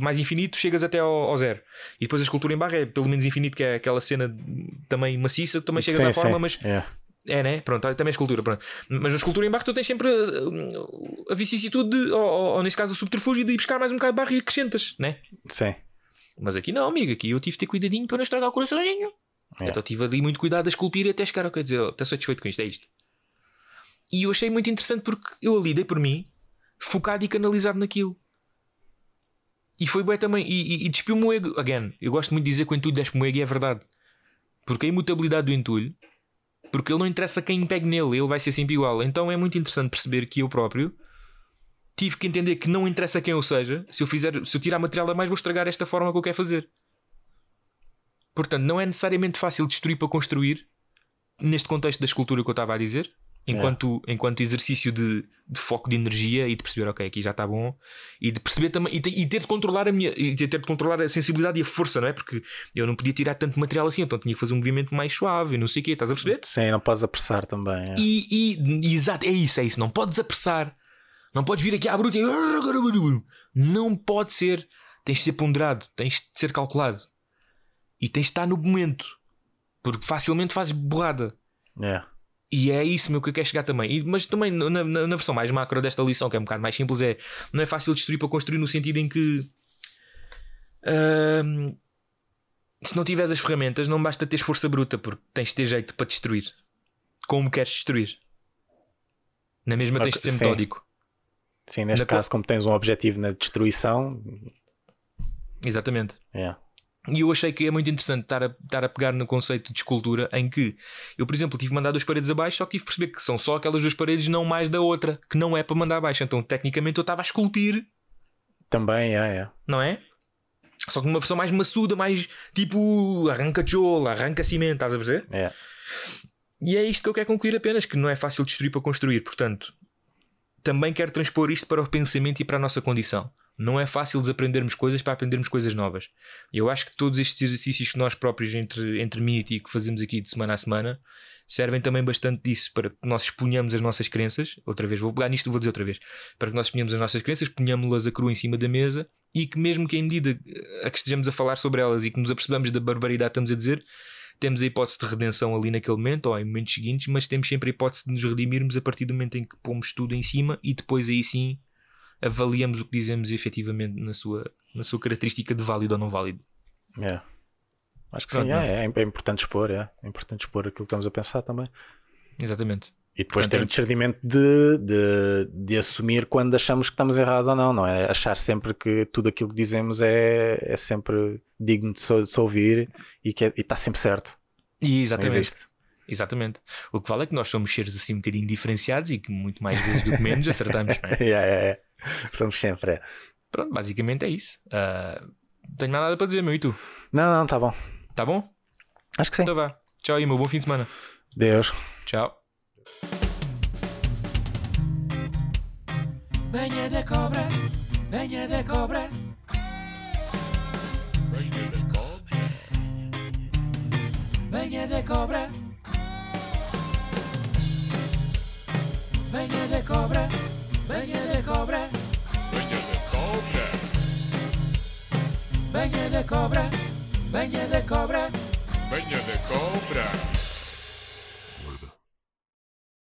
C: Mais infinito, chegas até ao, ao zero. E depois a escultura em barro é pelo menos infinito, que é aquela cena também maciça, também chegas
D: Sim,
C: à forma,
D: sim,
C: mas
D: é.
C: é, né? Pronto, também é escultura. Pronto. Mas na escultura em barro tu tens sempre uh, a vicissitude, de, ou, ou, ou neste caso o subterfúgio, de ir buscar mais um bocado de barro e acrescentas, né?
D: Sim.
C: Mas aqui não, amigo. Aqui eu tive de ter cuidadinho para não estragar o coraçãozinho.
D: É.
C: Então tive ali muito cuidado a esculpir até chegar ao que dizer, estou satisfeito com isto, é isto. E eu achei muito interessante porque eu ali dei por mim, focado e canalizado naquilo. E foi bem também. E, e, e despiu-me o ego. Again, eu gosto muito de dizer que o entulho despe-me o ego e é verdade. Porque a imutabilidade do entulho, porque ele não interessa quem pegue nele, ele vai ser sempre igual. Então é muito interessante perceber que eu próprio tive que entender que não interessa quem eu seja. Se eu, fizer, se eu tirar material a mais, vou estragar esta forma que eu quero fazer. Portanto, não é necessariamente fácil destruir para construir, neste contexto da escultura que eu estava a dizer, enquanto, enquanto exercício de, de foco de energia e de perceber, ok, aqui já está bom, e de perceber também, e, e ter de controlar a minha, e ter de controlar a sensibilidade e a força, não é? Porque eu não podia tirar tanto material assim, então tinha que fazer um movimento mais suave, e não sei o quê, estás a perceber?
D: Sim, não podes apressar também. é.
C: E, e- exato, é isso, é isso. Não podes apressar. Não podes vir aqui à bruta e. Não pode ser. Tens de ser ponderado, tens de ser calculado. E tens de estar no momento. Porque facilmente fazes borrada.
D: É.
C: E é isso meu que eu quero chegar também. E- mas também na, na- na versão mais macro desta lição, que é um bocado mais simples, é não é fácil destruir para construir no sentido em que ahm, se não tiveres as ferramentas, não basta teres força bruta, porque tens de ter jeito para destruir. Como queres destruir? Na mesma tens de ser metódico.
D: Sim, neste
C: Na co-
D: caso, como tens um objetivo na destruição,
C: Exatamente.
D: é.
C: E eu achei que é muito interessante estar a, estar a pegar no conceito de escultura em que eu, por exemplo, tive que mandar duas paredes abaixo, só que tive que perceber que são só aquelas duas paredes, não mais da outra, que não é para mandar abaixo. Então, tecnicamente, eu estava a esculpir,
D: também é, é.
C: não é? Só que numa versão mais maçuda, mais tipo arranca tijolo, arranca cimento, estás a perceber?
D: é.
C: E é isto que eu quero concluir apenas, que não é fácil destruir para construir. Portanto, também quero transpor isto para o pensamento e para a nossa condição. Não é fácil desaprendermos coisas para aprendermos coisas novas. Eu acho que todos estes exercícios que nós próprios, entre, entre mim e ti, que fazemos aqui de semana a semana, servem também bastante disso, para que nós exponhamos as nossas crenças. Outra vez, vou pegar nisto vou dizer outra vez. Para que nós exponhamos as nossas crenças, ponhamos-las a cru em cima da mesa e que, mesmo que em medida a que estejamos a falar sobre elas e que nos apercebamos da barbaridade que estamos a dizer, temos a hipótese de redenção ali naquele momento ou em momentos seguintes, mas temos sempre a hipótese de nos redimirmos a partir do momento em que pomos tudo em cima e depois aí sim avaliamos o que dizemos efetivamente na sua, na sua característica de válido ou não válido.
D: é. Acho que
C: Pronto,
D: sim, é, é, é importante expor, é. é importante expor aquilo que estamos a pensar também.
C: Exatamente.
D: E depois
C: Portanto,
D: ter
C: é-
D: o discernimento de, de, de assumir quando achamos que estamos errados ou não, não é? Achar sempre que tudo aquilo que dizemos é, é sempre digno de se, ouvir e que é- e está sempre certo.
C: E exatamente. Exatamente. O que vale é que nós somos seres assim um bocadinho diferenciados e que muito mais vezes do que menos acertamos, não é?
D: É, é, é. Somos sempre, é.
C: Pronto, basicamente é isso. Ah, não tenho mais nada para dizer, meu, e tu?
D: Não, não, tá bom.
C: Tá bom?
D: Acho que sim.
C: Então vá. Tchau aí, meu bom fim de semana.
D: Deus.
C: Tchau.
A: Venha de cobra, venha de cobra,
B: Venha de cobra.
C: venha de cobra. Venha de cobra, venha de cobra,
B: Venha de cobra.
C: venha de cobra, venha de cobra.
B: Venha de cobra.